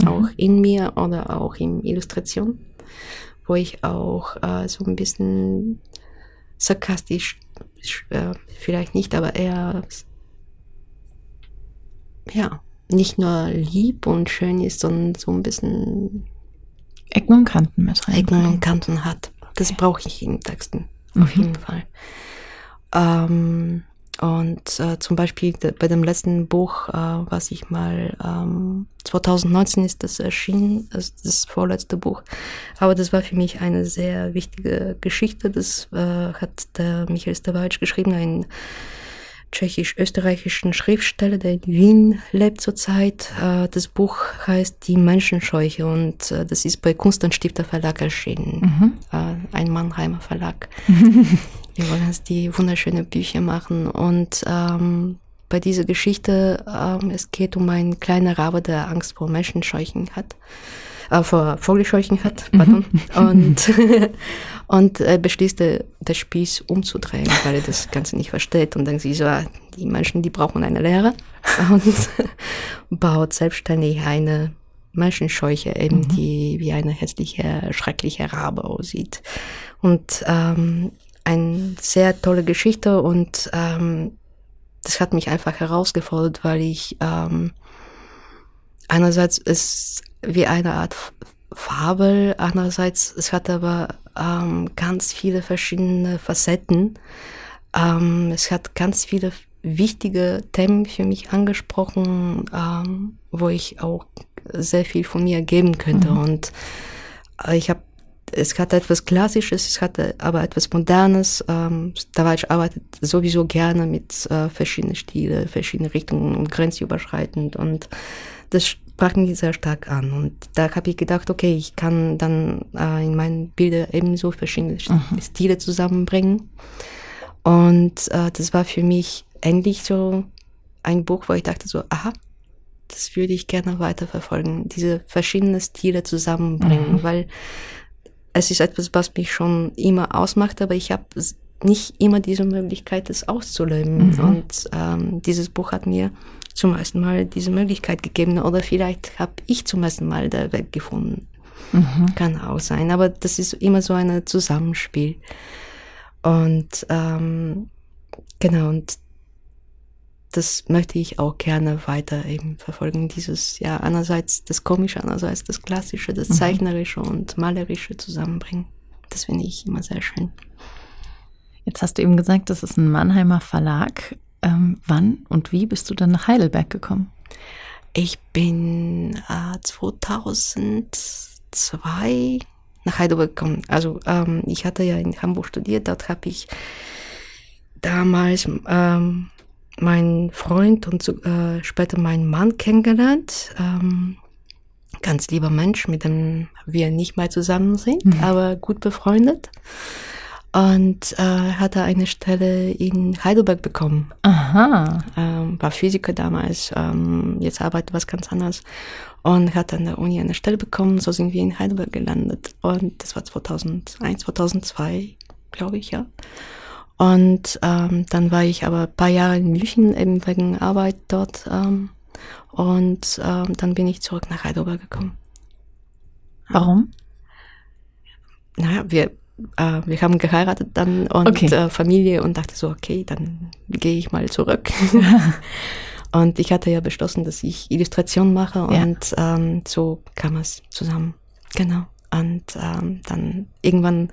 mhm. auch in mir oder auch in Illustration, wo ich auch äh, so ein bisschen sarkastisch äh, vielleicht nicht, aber eher ja, nicht nur lieb und schön ist, sondern so ein bisschen Ecken und Kanten mit rein. Ecken und Kanten hat. Das okay. brauche ich in Texten, mhm. auf jeden Fall. Ähm, und äh, zum Beispiel bei dem letzten Buch, äh, was ich mal, ähm, 2019 ist das erschienen, das, das vorletzte Buch. Aber das war für mich eine sehr wichtige Geschichte. Das äh, hat der Michael Stawajc geschrieben, ein tschechisch-österreichischen Schriftsteller, der in Wien lebt zurzeit. Äh, das Buch heißt Die Menschenscheuche und äh, das ist bei Kunst und Stifter Verlag erschienen. Mhm. Äh, ein Mannheimer Verlag. Wir wollen jetzt die wunderschöne Bücher machen und ähm, bei dieser Geschichte, ähm, es geht um einen kleinen Rabe, der Angst vor Menschenscheuchen hat äh, vor Vogelscheuchen hat, mhm. pardon. Mhm. Und, und äh, beschließt, äh, das Spieß umzudrehen, weil er das Ganze nicht versteht. Und dann sie so, ah, die Menschen, die brauchen eine Lehre. Und baut selbstständig eine Menschenscheuche, eben mhm. die wie eine hässliche, schreckliche Rabe aussieht. Und ähm, eine sehr tolle Geschichte und ähm, das hat mich einfach herausgefordert, weil ich ähm, einerseits ist wie eine Art Fabel, andererseits es hat aber ähm, ganz viele verschiedene Facetten. Ähm, es hat ganz viele wichtige Themen für mich angesprochen, ähm, wo ich auch sehr viel von mir geben könnte. Mhm. Und äh, ich habe es hatte etwas Klassisches, es hatte aber etwas Modernes. Ähm, Dawac arbeitet sowieso gerne mit äh, verschiedenen Stilen, verschiedenen Richtungen und grenzüberschreitend. Und das sprach mich sehr stark an. Und da habe ich gedacht, okay, ich kann dann äh, in meinen Bildern ebenso verschiedene mhm. Stile zusammenbringen. Und äh, das war für mich endlich so ein Buch, wo ich dachte so, aha, das würde ich gerne weiterverfolgen, diese verschiedenen Stile zusammenbringen, mhm. weil es ist etwas, was mich schon immer ausmacht, aber ich habe nicht immer diese Möglichkeit, es auszuleben. Mhm. Und ähm, dieses Buch hat mir zum ersten Mal diese Möglichkeit gegeben oder vielleicht habe ich zum ersten Mal der Welt gefunden. Mhm. Kann auch sein, aber das ist immer so ein Zusammenspiel. Und ähm, genau, und das möchte ich auch gerne weiter eben verfolgen. Dieses, ja, einerseits das Komische, andererseits das Klassische, das mhm. Zeichnerische und Malerische zusammenbringen. Das finde ich immer sehr schön. Jetzt hast du eben gesagt, das ist ein Mannheimer Verlag. Ähm, wann und wie bist du dann nach Heidelberg gekommen? Ich bin äh, 2002 nach Heidelberg gekommen. Also ähm, ich hatte ja in Hamburg studiert, dort habe ich damals ähm, meinen Freund und äh, später meinen Mann kennengelernt. Ähm, ganz lieber Mensch, mit dem wir nicht mal zusammen sind, mhm. aber gut befreundet. Und äh, hatte eine Stelle in Heidelberg bekommen. Aha. Ähm, war Physiker damals, ähm, jetzt arbeitet was ganz anderes. Und hat an der Uni eine Stelle bekommen, so sind wir in Heidelberg gelandet. Und das war 2001, 2002, glaube ich, ja. Und ähm, dann war ich aber ein paar Jahre in München, eben wegen Arbeit dort. Ähm, und ähm, dann bin ich zurück nach Heidelberg gekommen. Warum? Naja, wir, äh, wir haben geheiratet dann und okay. äh, Familie und dachte so, okay, dann gehe ich mal zurück. und ich hatte ja beschlossen, dass ich Illustration mache und ja. ähm, so kam es zusammen. Genau. Und ähm, dann irgendwann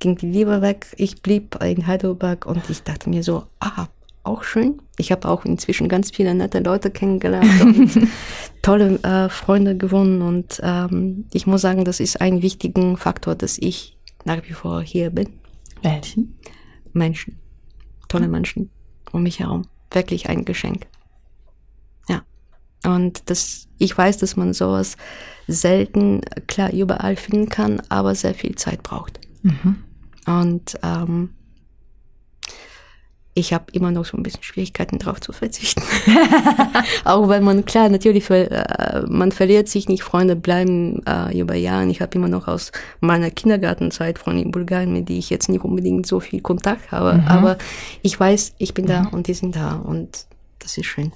ging die Liebe weg. Ich blieb in Heidelberg und ich dachte mir so, ah, auch schön. Ich habe auch inzwischen ganz viele nette Leute kennengelernt und tolle äh, Freunde gewonnen. Und ähm, ich muss sagen, das ist ein wichtiger Faktor, dass ich nach wie vor hier bin. Welchen? Menschen. Tolle Menschen um mich herum. Wirklich ein Geschenk. Ja. Und das, ich weiß, dass man sowas selten, klar, überall finden kann, aber sehr viel Zeit braucht. Mhm. Und ähm, ich habe immer noch so ein bisschen Schwierigkeiten drauf zu verzichten. auch weil man, klar, natürlich, äh, man verliert sich nicht, Freunde bleiben äh, über Jahre. Ich habe immer noch aus meiner Kindergartenzeit Freunde in Bulgarien, mit die ich jetzt nicht unbedingt so viel Kontakt habe. Mhm. Aber ich weiß, ich bin da mhm. und die sind da und das ist schön.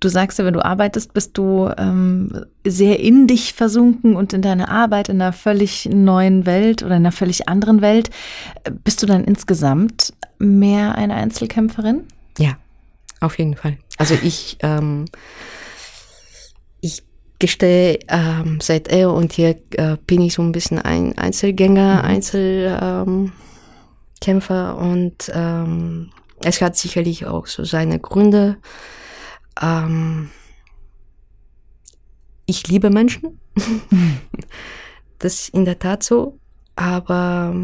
Du sagst ja, wenn du arbeitest, bist du ähm, sehr in dich versunken und in deine Arbeit in einer völlig neuen Welt oder in einer völlig anderen Welt. Bist du dann insgesamt mehr eine Einzelkämpferin? Ja, auf jeden Fall. Also ich, ähm, ich gestehe, ähm, seit er und hier äh, bin ich so ein bisschen ein Einzelgänger, mhm. Einzelkämpfer und es hat sicherlich auch so seine Gründe. Ähm, ich liebe Menschen. das ist in der Tat so. Aber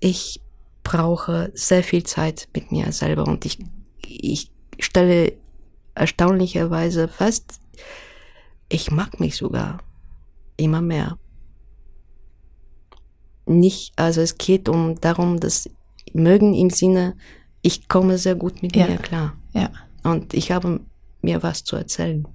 ich brauche sehr viel Zeit mit mir selber und ich, ich stelle erstaunlicherweise fest, ich mag mich sogar immer mehr. Nicht, also es geht um darum, dass mögen im Sinne, ich komme sehr gut mit ja. mir klar. Ja. Und ich habe mir was zu erzählen.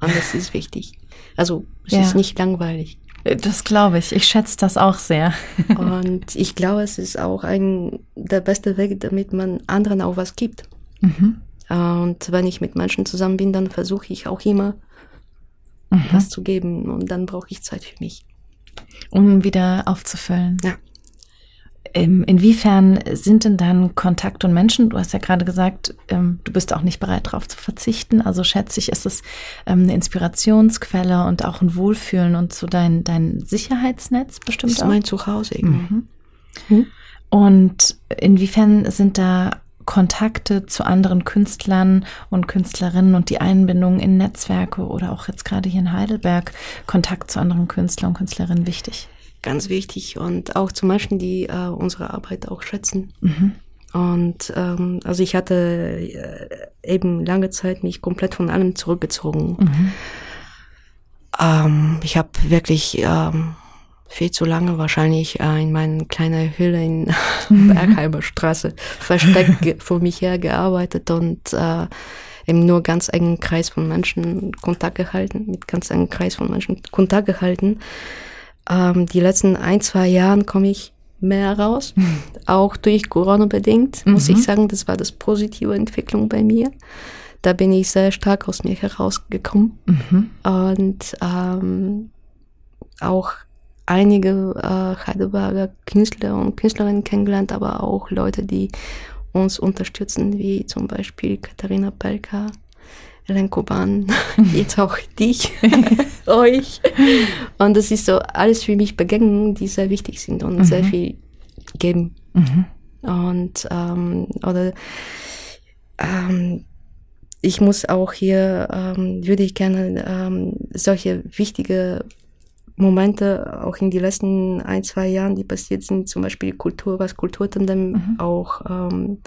Und das ist wichtig. Also es ja. ist nicht langweilig. Das glaube ich. Ich schätze das auch sehr. Und ich glaube, es ist auch ein der beste Weg, damit man anderen auch was gibt. Mhm. Und wenn ich mit Menschen zusammen bin, dann versuche ich auch immer mhm. was zu geben. Und dann brauche ich Zeit für mich. Um wieder aufzufüllen. Ja. Ähm, inwiefern sind denn dann Kontakt und Menschen? Du hast ja gerade gesagt, ähm, du bist auch nicht bereit, darauf zu verzichten. Also schätze ich, ist es ähm, eine Inspirationsquelle und auch ein Wohlfühlen und so dein, dein Sicherheitsnetz bestimmt das ist auch? mein Zuhause. Mhm. Mhm. Und inwiefern sind da Kontakte zu anderen Künstlern und Künstlerinnen und die Einbindung in Netzwerke oder auch jetzt gerade hier in Heidelberg Kontakt zu anderen Künstlern und Künstlerinnen wichtig? Ganz wichtig und auch zu Menschen, die äh, unsere Arbeit auch schätzen. Mhm. Und ähm, also ich hatte äh, eben lange Zeit mich komplett von allem zurückgezogen. Mhm. Ähm, ich habe wirklich ähm, viel zu lange wahrscheinlich äh, in meiner kleinen Hülle in mhm. Bergheimer Straße versteckt vor mich her gearbeitet und äh, eben nur ganz engen Kreis von Menschen Kontakt gehalten, mit ganz engen Kreis von Menschen Kontakt gehalten. Ähm, die letzten ein, zwei Jahren komme ich mehr raus, auch durch Corona bedingt, muss mhm. ich sagen, das war das positive Entwicklung bei mir. Da bin ich sehr stark aus mir herausgekommen mhm. und ähm, auch einige äh, Heidelberger Künstler und Künstlerinnen kennengelernt, aber auch Leute, die uns unterstützen, wie zum Beispiel Katharina Pelka, Ellen Kuban, jetzt auch dich, euch. Und das ist so alles für mich Begegnungen, die sehr wichtig sind und mhm. sehr viel geben. Mhm. Und ähm, oder ähm, ich muss auch hier, ähm, würde ich gerne ähm, solche wichtige Momente auch in den letzten ein, zwei Jahren, die passiert sind, zum Beispiel Kultur, was Kulturtandem mhm. auch ähm,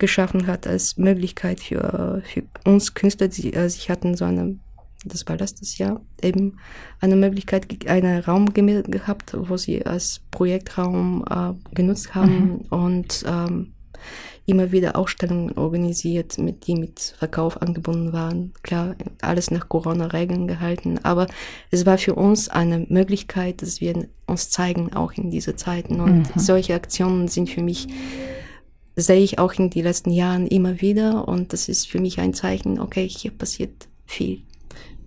geschaffen hat als Möglichkeit für, für uns Künstler. Sie, äh, sie hatten so eine das war letztes Jahr, eben eine Möglichkeit, einen Raum gehabt, wo sie als Projektraum äh, genutzt haben mhm. und ähm, immer wieder Ausstellungen organisiert, mit die mit Verkauf angebunden waren. Klar, alles nach Corona-Regeln gehalten, aber es war für uns eine Möglichkeit, dass wir uns zeigen, auch in diese Zeiten. Und mhm. solche Aktionen sind für mich, sehe ich auch in den letzten Jahren immer wieder und das ist für mich ein Zeichen, okay, hier passiert viel.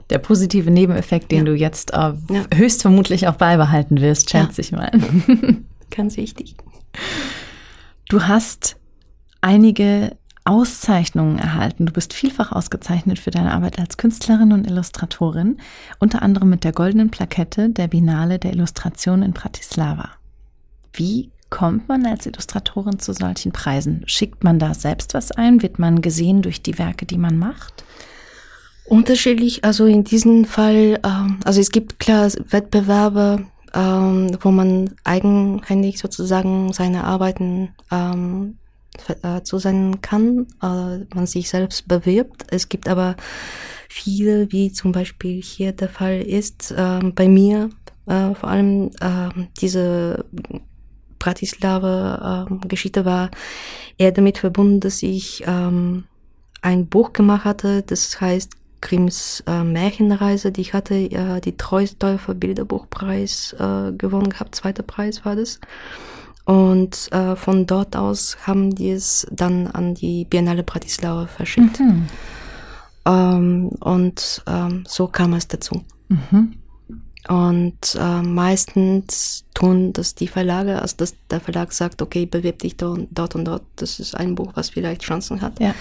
Der positive Nebeneffekt, den ja. du jetzt äh, ja. höchstvermutlich auch beibehalten wirst, schätze ja. ich mal. Ganz wichtig. Du hast einige Auszeichnungen erhalten. Du bist vielfach ausgezeichnet für deine Arbeit als Künstlerin und Illustratorin, unter anderem mit der goldenen Plakette der Biennale der Illustration in Bratislava. Wie kommt man als Illustratorin zu solchen Preisen? Schickt man da selbst was ein? Wird man gesehen durch die Werke, die man macht? Unterschiedlich, also in diesem Fall, ähm, also es gibt klar Wettbewerbe, ähm, wo man eigenhändig sozusagen seine Arbeiten ähm, äh, zusenden kann, äh, man sich selbst bewirbt. Es gibt aber viele, wie zum Beispiel hier der Fall ist, bei mir äh, vor allem diese Bratislava-Geschichte ähm, war eher damit verbunden, dass ich ähm, ein Buch gemacht hatte, das heißt Grimms äh, Märchenreise, die ich hatte, äh, die Treusdorfer Bilderbuchpreis äh, gewonnen gehabt, zweiter Preis war das. Und äh, von dort aus haben die es dann an die Biennale Bratislava verschickt. Mhm. Ähm, und ähm, so kam es dazu. Mhm. Und äh, meistens tun das die Verlage, also dass der Verlag sagt, okay, bewirb dich dort und dort, das ist ein Buch, was vielleicht Chancen hat. Ja.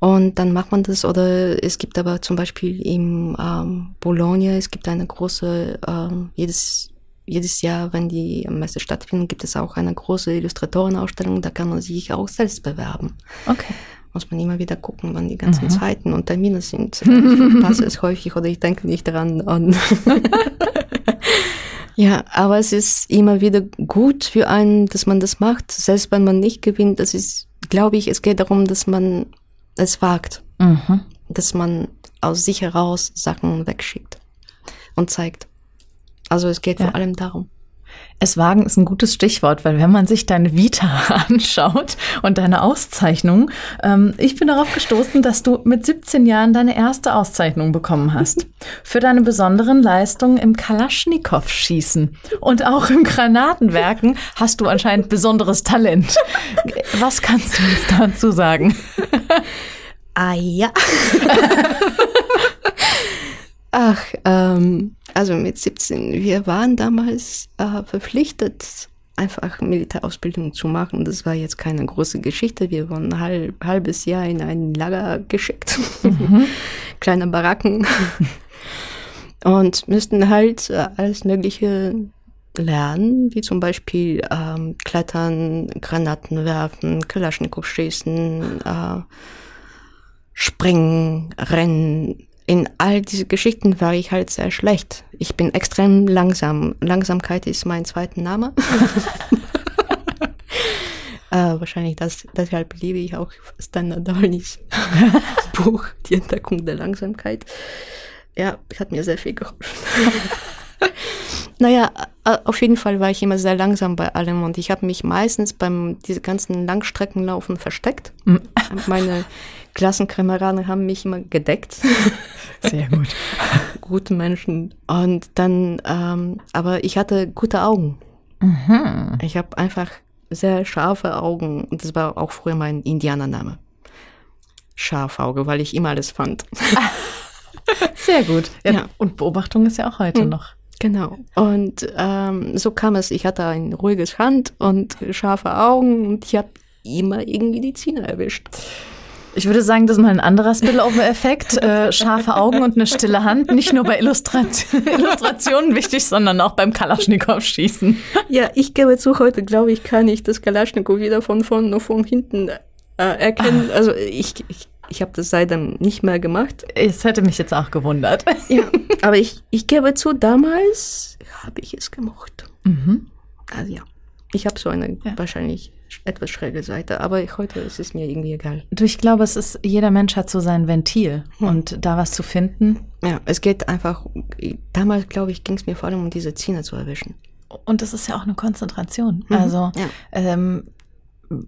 Und dann macht man das, oder es gibt aber zum Beispiel im ähm, Bologna, es gibt eine große, ähm, jedes jedes Jahr, wenn die Messe stattfinden, gibt es auch eine große Illustratorenausstellung, da kann man sich auch selbst bewerben. Okay. Muss man immer wieder gucken, wann die ganzen mhm. Zeiten und Termine sind. Ich passe es häufig oder ich denke nicht daran. ja, aber es ist immer wieder gut für einen, dass man das macht, selbst wenn man nicht gewinnt. Das ist, glaube ich, es geht darum, dass man es wagt. Mhm. Dass man aus sich heraus Sachen wegschickt und zeigt. Also es geht ja. vor allem darum. Es wagen ist ein gutes Stichwort, weil wenn man sich deine Vita anschaut und deine Auszeichnung, ähm, ich bin darauf gestoßen, dass du mit 17 Jahren deine erste Auszeichnung bekommen hast. Für deine besonderen Leistungen im Kalaschnikow-Schießen und auch im Granatenwerken hast du anscheinend besonderes Talent. Was kannst du uns dazu sagen? Ah ja. Ach, ähm, also mit 17, wir waren damals äh, verpflichtet, einfach Militärausbildung zu machen. Das war jetzt keine große Geschichte. Wir wurden ein halb, halbes Jahr in ein Lager geschickt, mhm. kleine Baracken und müssten halt äh, alles Mögliche lernen, wie zum Beispiel ähm, Klettern, Granaten werfen, Kalaschnikow schießen, äh, springen, rennen, in all diese Geschichten war ich halt sehr schlecht. Ich bin extrem langsam. Langsamkeit ist mein zweiter Name. äh, wahrscheinlich das, deshalb liebe ich auch Standard Darnys Buch, Die Entdeckung der Langsamkeit. Ja, hat mir sehr viel geholfen. naja, auf jeden Fall war ich immer sehr langsam bei allem und ich habe mich meistens beim diese ganzen Langstreckenlaufen versteckt. Mhm. Meine Klassenkameraden haben mich immer gedeckt. Sehr gut. gute Menschen. Und dann, ähm, aber ich hatte gute Augen. Mhm. Ich habe einfach sehr scharfe Augen. Und das war auch früher mein Indianername. Scharfauge, weil ich immer alles fand. Sehr gut. Ja, ja. Und Beobachtung ist ja auch heute mhm. noch. Genau. Und ähm, so kam es. Ich hatte ein ruhiges Hand und scharfe Augen und ich habe immer irgendwie die Zähne erwischt. Ich würde sagen, das ist mal ein anderer Spillover-Effekt. Äh, scharfe Augen und eine stille Hand. Nicht nur bei Illustrat Illustrationen wichtig, sondern auch beim Kalaschnikow-Schießen. Ja, ich gebe zu, heute glaube ich, kann ich das Kalaschnikow wieder von vorne noch von hinten äh, erkennen. Ah. Also ich, ich, ich habe das seitdem nicht mehr gemacht. Es hätte mich jetzt auch gewundert. Ja, aber ich, ich gebe zu, damals habe ich es gemocht. Mhm. Also ja, ich habe so eine ja. wahrscheinlich etwas schräge Seite, aber heute ist es mir irgendwie egal. Du, ich glaube, es ist, jeder Mensch hat so sein Ventil hm. und da was zu finden. Ja, es geht einfach, damals glaube ich, ging es mir vor allem um diese Zähne zu erwischen. Und das ist ja auch eine Konzentration. Mhm, also ja. ähm,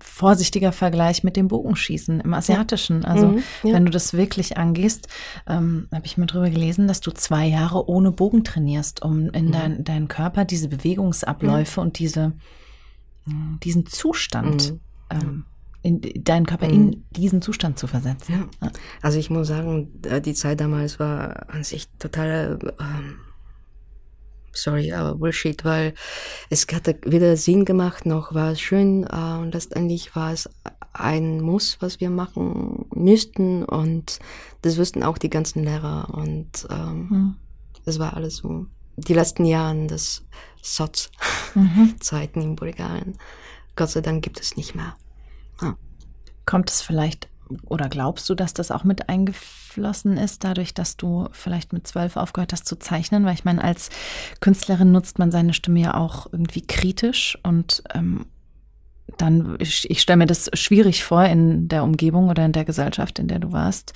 vorsichtiger Vergleich mit dem Bogenschießen im Asiatischen. Also mhm, ja. wenn du das wirklich angehst, ähm, habe ich mir drüber gelesen, dass du zwei Jahre ohne Bogen trainierst, um in mhm. dein, deinen Körper diese Bewegungsabläufe mhm. und diese, diesen Zustand, mhm. ähm, in deinen Körper in mhm. diesen Zustand zu versetzen. Ja. Also ich muss sagen, die Zeit damals war an sich total ähm, sorry, aber Bullshit, weil es hatte weder Sinn gemacht, noch war es schön. Äh, und letztendlich war es ein Muss, was wir machen müssten. Und das wussten auch die ganzen Lehrer. Und ähm, mhm. es war alles so. Die letzten Jahre des SOTS-Zeiten mhm. in Bulgarien. Gott sei Dank gibt es nicht mehr. Ja. Kommt es vielleicht oder glaubst du, dass das auch mit eingeflossen ist, dadurch, dass du vielleicht mit zwölf aufgehört hast zu zeichnen? Weil ich meine, als Künstlerin nutzt man seine Stimme ja auch irgendwie kritisch und ähm, dann, ich, ich stelle mir das schwierig vor in der Umgebung oder in der Gesellschaft, in der du warst,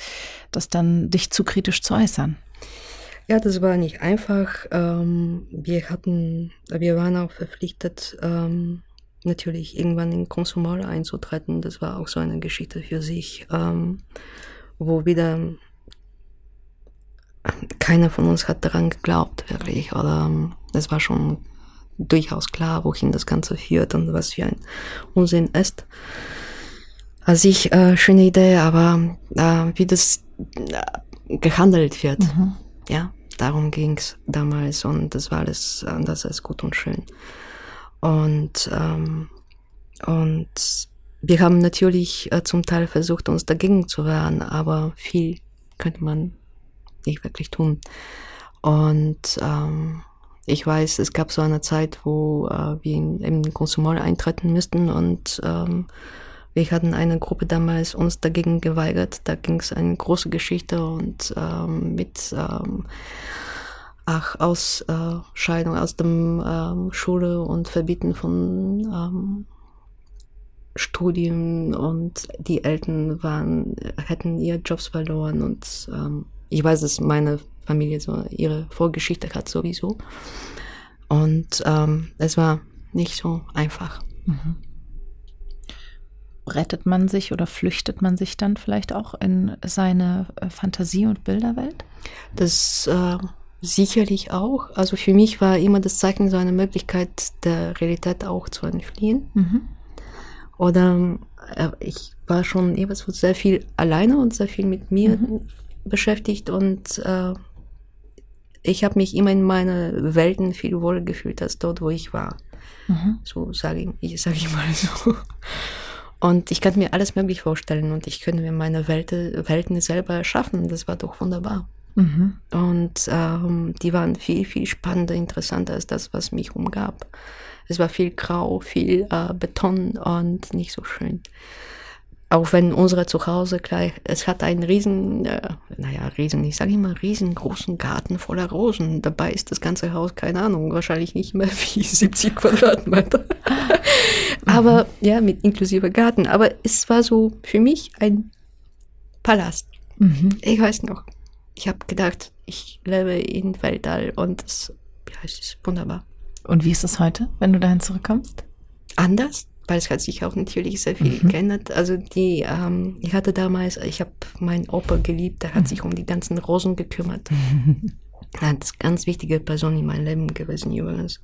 das dann dich zu kritisch zu äußern. Ja, das war nicht einfach. Ähm, wir hatten, wir waren auch verpflichtet, ähm, natürlich irgendwann in Konsumale einzutreten. Das war auch so eine Geschichte für sich, ähm, wo wieder keiner von uns hat daran geglaubt, wirklich. Oder ähm, es war schon durchaus klar, wohin das Ganze führt und was für ein Unsinn ist. Also ich, äh, schöne Idee, aber äh, wie das äh, gehandelt wird, mhm. ja, darum ging's damals und das war alles anders als gut und schön. Und, ähm, und wir haben natürlich äh, zum Teil versucht, uns dagegen zu wehren, aber viel könnte man nicht wirklich tun. Und ähm, ich weiß, es gab so eine Zeit, wo äh, wir in, in Konsumol eintreten müssten und ähm, wir hatten eine Gruppe damals uns dagegen geweigert. Da ging es eine große Geschichte und ähm, mit ähm, ach, Ausscheidung aus dem ähm, Schule und Verbieten von ähm, Studien und die Eltern waren, hätten ihre Jobs verloren und ähm, ich weiß, dass meine Familie so ihre Vorgeschichte hat sowieso. Und ähm, es war nicht so einfach. Mhm. Rettet man sich oder flüchtet man sich dann vielleicht auch in seine äh, Fantasie- und Bilderwelt? Das äh, Sicherlich auch. Also für mich war immer das Zeichen so eine Möglichkeit, der Realität auch zu entfliehen. Mhm. Oder äh, ich war schon immer so sehr viel alleine und sehr viel mit mir mhm. beschäftigt und äh, ich habe mich immer in meine Welten viel wohler gefühlt als dort, wo ich war. Mhm. So sage ich, sag ich mal so. Und ich kann mir alles möglich vorstellen und ich könnte mir meine Welt, Welten selber erschaffen. Das war doch wunderbar. Mhm. Und ähm, die waren viel, viel spannender, interessanter als das, was mich umgab. Es war viel grau, viel äh, Beton und nicht so schön. Auch wenn unsere Zuhause gleich, es hat einen riesen, äh, naja, riesen, ich sage immer riesengroßen Garten voller Rosen. Dabei ist das ganze Haus, keine Ahnung, wahrscheinlich nicht mehr wie 70 Quadratmeter. Aber ja, mit inklusive Garten. Aber es war so für mich ein Palast. Mhm. Ich weiß noch, ich habe gedacht, ich lebe in Weltall und es, ja, es ist wunderbar. Und wie ist es heute, wenn du dahin zurückkommst? Anders, weil es hat sich auch natürlich sehr viel mhm. geändert. Also die, ähm, ich hatte damals, ich habe meinen Opa geliebt, der hat mhm. sich um die ganzen Rosen gekümmert. Das ist eine ganz wichtige Person in meinem Leben gewesen übrigens,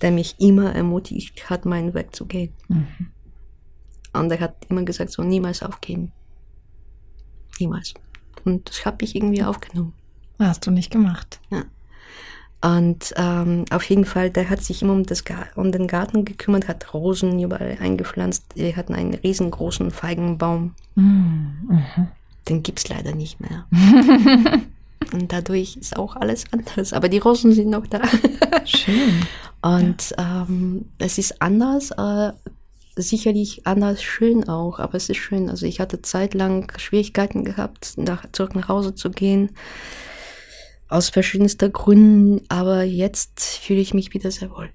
der mich immer ermutigt hat, meinen Weg zu gehen. Mhm. Und er hat immer gesagt, so niemals aufgeben. Niemals. Und das habe ich irgendwie aufgenommen. Hast du nicht gemacht. Ja. Und ähm, auf jeden Fall, der hat sich immer um, das um den Garten gekümmert, hat Rosen überall eingepflanzt. Wir hatten einen riesengroßen Feigenbaum. Mhm. Den gibt es leider nicht mehr. Und dadurch ist auch alles anders. Aber die Rosen sind noch da. Schön. Und ja. ähm, es ist anders, äh, sicherlich anders schön auch, aber es ist schön. Also ich hatte zeitlang Schwierigkeiten gehabt, nach, zurück nach Hause zu gehen. Aus verschiedensten Gründen, aber jetzt fühle ich mich wieder sehr wohl.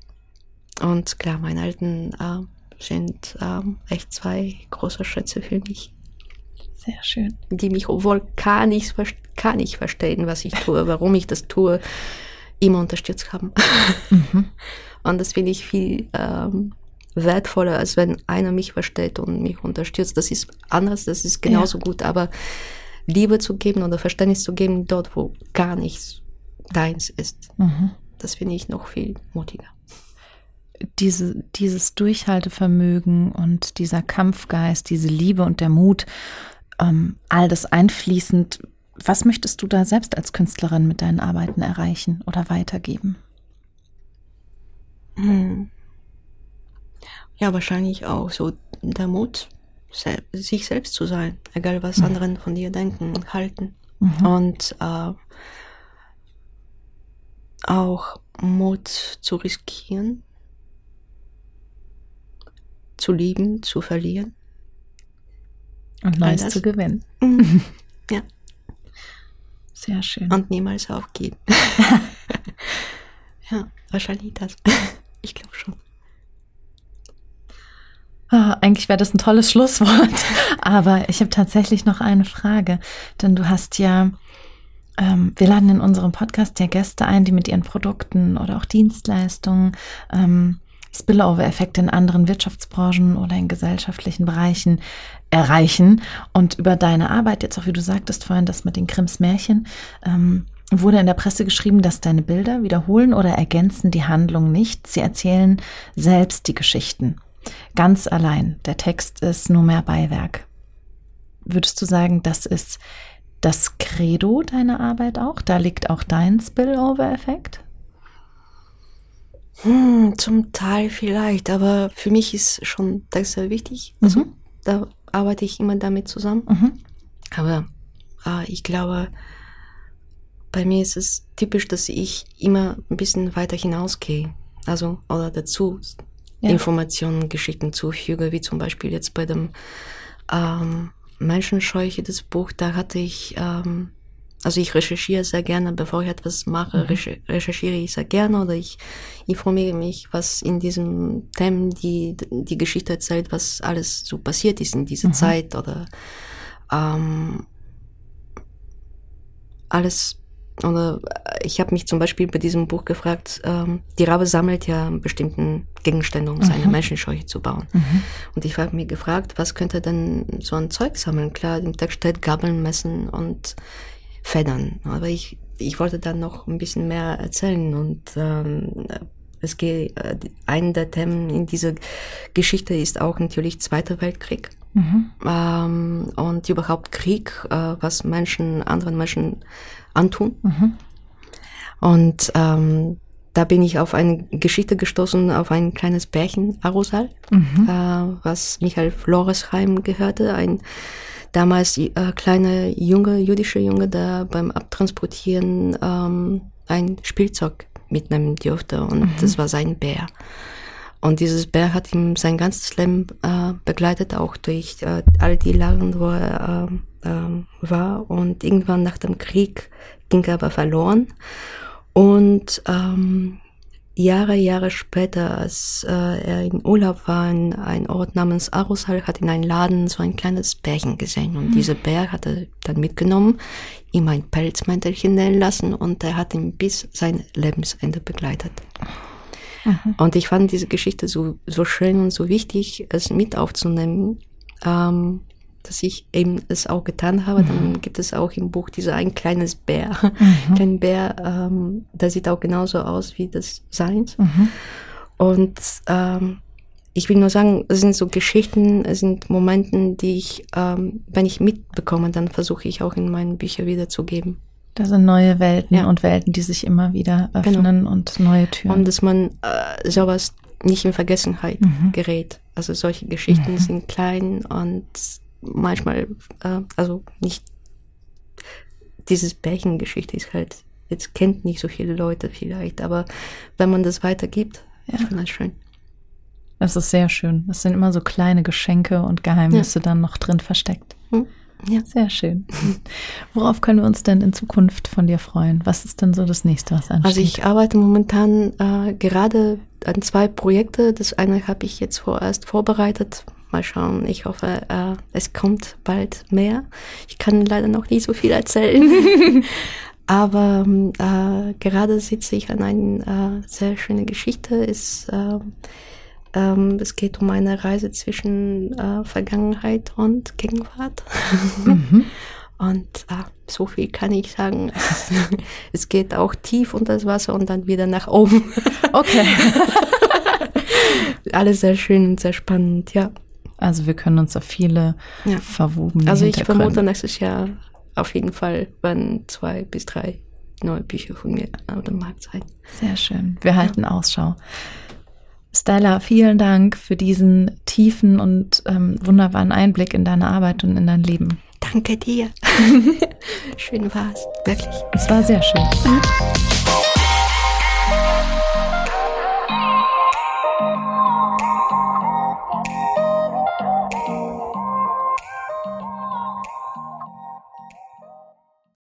Und klar, meine alten äh, sind ähm, echt zwei große Schätze für mich. Sehr schön. Die mich, obwohl kann ich, kann ich verstehen, was ich tue, warum ich das tue, immer unterstützt haben. Mhm. Und das finde ich viel ähm, wertvoller, als wenn einer mich versteht und mich unterstützt. Das ist anders, das ist genauso ja. gut, aber Liebe zu geben oder Verständnis zu geben, dort, wo gar nichts deins ist, mhm. das finde ich noch viel mutiger. Diese, dieses Durchhaltevermögen und dieser Kampfgeist, diese Liebe und der Mut, ähm, all das einfließend, was möchtest du da selbst als Künstlerin mit deinen Arbeiten erreichen oder weitergeben? Hm. Ja, wahrscheinlich auch so der Mut, sich selbst zu sein, egal was mhm. anderen von dir denken und halten. Mhm. Und äh, auch Mut zu riskieren, zu lieben, zu verlieren. Und Neues zu gewinnen. Mhm. Ja. Sehr schön. Und niemals aufgeben. ja, wahrscheinlich das. Ich glaube schon. Oh, eigentlich wäre das ein tolles Schlusswort, aber ich habe tatsächlich noch eine Frage, denn du hast ja, ähm, wir laden in unserem Podcast ja Gäste ein, die mit ihren Produkten oder auch Dienstleistungen ähm, Spillover-Effekte in anderen Wirtschaftsbranchen oder in gesellschaftlichen Bereichen erreichen. Und über deine Arbeit, jetzt auch wie du sagtest vorhin, das mit den Krims Märchen, ähm, wurde in der Presse geschrieben, dass deine Bilder wiederholen oder ergänzen die Handlung nicht. Sie erzählen selbst die Geschichten. Ganz allein. Der Text ist nur mehr Beiwerk. Würdest du sagen, das ist das Credo deiner Arbeit auch? Da liegt auch dein Spillover-Effekt? Hm, zum Teil vielleicht, aber für mich ist schon das sehr wichtig. Also mhm. da arbeite ich immer damit zusammen. Mhm. Aber äh, ich glaube, bei mir ist es typisch, dass ich immer ein bisschen weiter hinausgehe. Also, oder dazu ja. Informationen, Geschichten zufüge, wie zum Beispiel jetzt bei dem ähm, Menschenscheuche, das Buch, da hatte ich, ähm, also ich recherchiere sehr gerne, bevor ich etwas mache, mhm. recherchiere ich sehr gerne oder ich informiere mich, was in diesem Themen die, die Geschichte erzählt, was alles so passiert ist in dieser mhm. Zeit oder ähm, alles oder ich habe mich zum Beispiel bei diesem Buch gefragt, ähm, die Rabe sammelt ja bestimmten Gegenstände, um mhm. seine Menschenscheuche zu bauen. Mhm. Und ich habe mich gefragt, was könnte denn so ein Zeug sammeln? Klar, im Text steht Gabeln, Messen und Federn. Aber ich, ich wollte dann noch ein bisschen mehr erzählen und ähm, es geht, äh, ein der Themen in dieser Geschichte ist auch natürlich Zweiter Weltkrieg. Mhm. Ähm, und überhaupt Krieg, äh, was Menschen, anderen Menschen antun. Mhm. Und ähm, da bin ich auf eine Geschichte gestoßen, auf ein kleines Pärchen, Arosal, mhm. äh, was Michael Floresheim gehörte, ein damals äh, kleiner Junge, jüdischer Junge, der beim Abtransportieren ähm, ein Spielzeug mitnehmen durfte und mhm. das war sein Bär. Und dieses Bär hat ihm sein ganzes Leben äh, begleitet, auch durch äh, all die Lagen, wo er äh, äh, war. Und irgendwann nach dem Krieg ging er aber verloren. Und ähm, Jahre, Jahre später, als äh, er in Urlaub war, in einem Ort namens Arusal, hat in einem Laden so ein kleines Bärchen gesehen. Und mhm. dieser Bär hat er dann mitgenommen, ihm ein Pelzmäntelchen nähen lassen und er hat ihn bis sein Lebensende begleitet. Mhm. Und ich fand diese Geschichte so, so schön und so wichtig, es mit aufzunehmen, ähm, dass ich eben es auch getan habe. Mhm. Dann gibt es auch im Buch dieser ein kleines Bär, mhm. kleinen Bär, ähm, der sieht auch genauso aus wie das Seins. Mhm. Und ähm, ich will nur sagen, es sind so Geschichten, es sind Momente, die ich, ähm, wenn ich mitbekomme, dann versuche ich auch in meinen Büchern wiederzugeben. Da sind neue Welten ja. und Welten, die sich immer wieder genau. öffnen genau. und neue Türen. Und dass man äh, sowas nicht in Vergessenheit mhm. gerät. Also solche Geschichten mhm. sind klein und manchmal, äh, also nicht, dieses Bärchengeschichte ist halt, jetzt kennt nicht so viele Leute vielleicht, aber wenn man das weitergibt, ja. ich finde das schön. Das ist sehr schön. Es sind immer so kleine Geschenke und Geheimnisse ja. dann noch drin versteckt. Mhm. Ja. Sehr schön. Worauf können wir uns denn in Zukunft von dir freuen? Was ist denn so das nächste, was ansteht? Also ich arbeite momentan äh, gerade an zwei Projekte. Das eine habe ich jetzt vorerst vorbereitet. Mal schauen. Ich hoffe, äh, es kommt bald mehr. Ich kann leider noch nie so viel erzählen. Aber äh, gerade sitze ich an einer äh, sehr schönen Geschichte. Es, äh, ähm, es geht um eine Reise zwischen äh, Vergangenheit und Gegenwart. Mhm. Und ah, so viel kann ich sagen. es geht auch tief unter das Wasser und dann wieder nach oben. Okay. Alles sehr schön und sehr spannend, ja. Also wir können uns auf viele ja. verwoben. Also ich vermute, nächstes Jahr auf jeden Fall werden zwei bis drei neue Bücher von mir auf dem Markt sein. Sehr schön. Wir halten ja. Ausschau. Stella, vielen Dank für diesen tiefen und ähm, wunderbaren Einblick in deine Arbeit und in dein Leben. Danke dir. schön war es, wirklich. Es war sehr schön.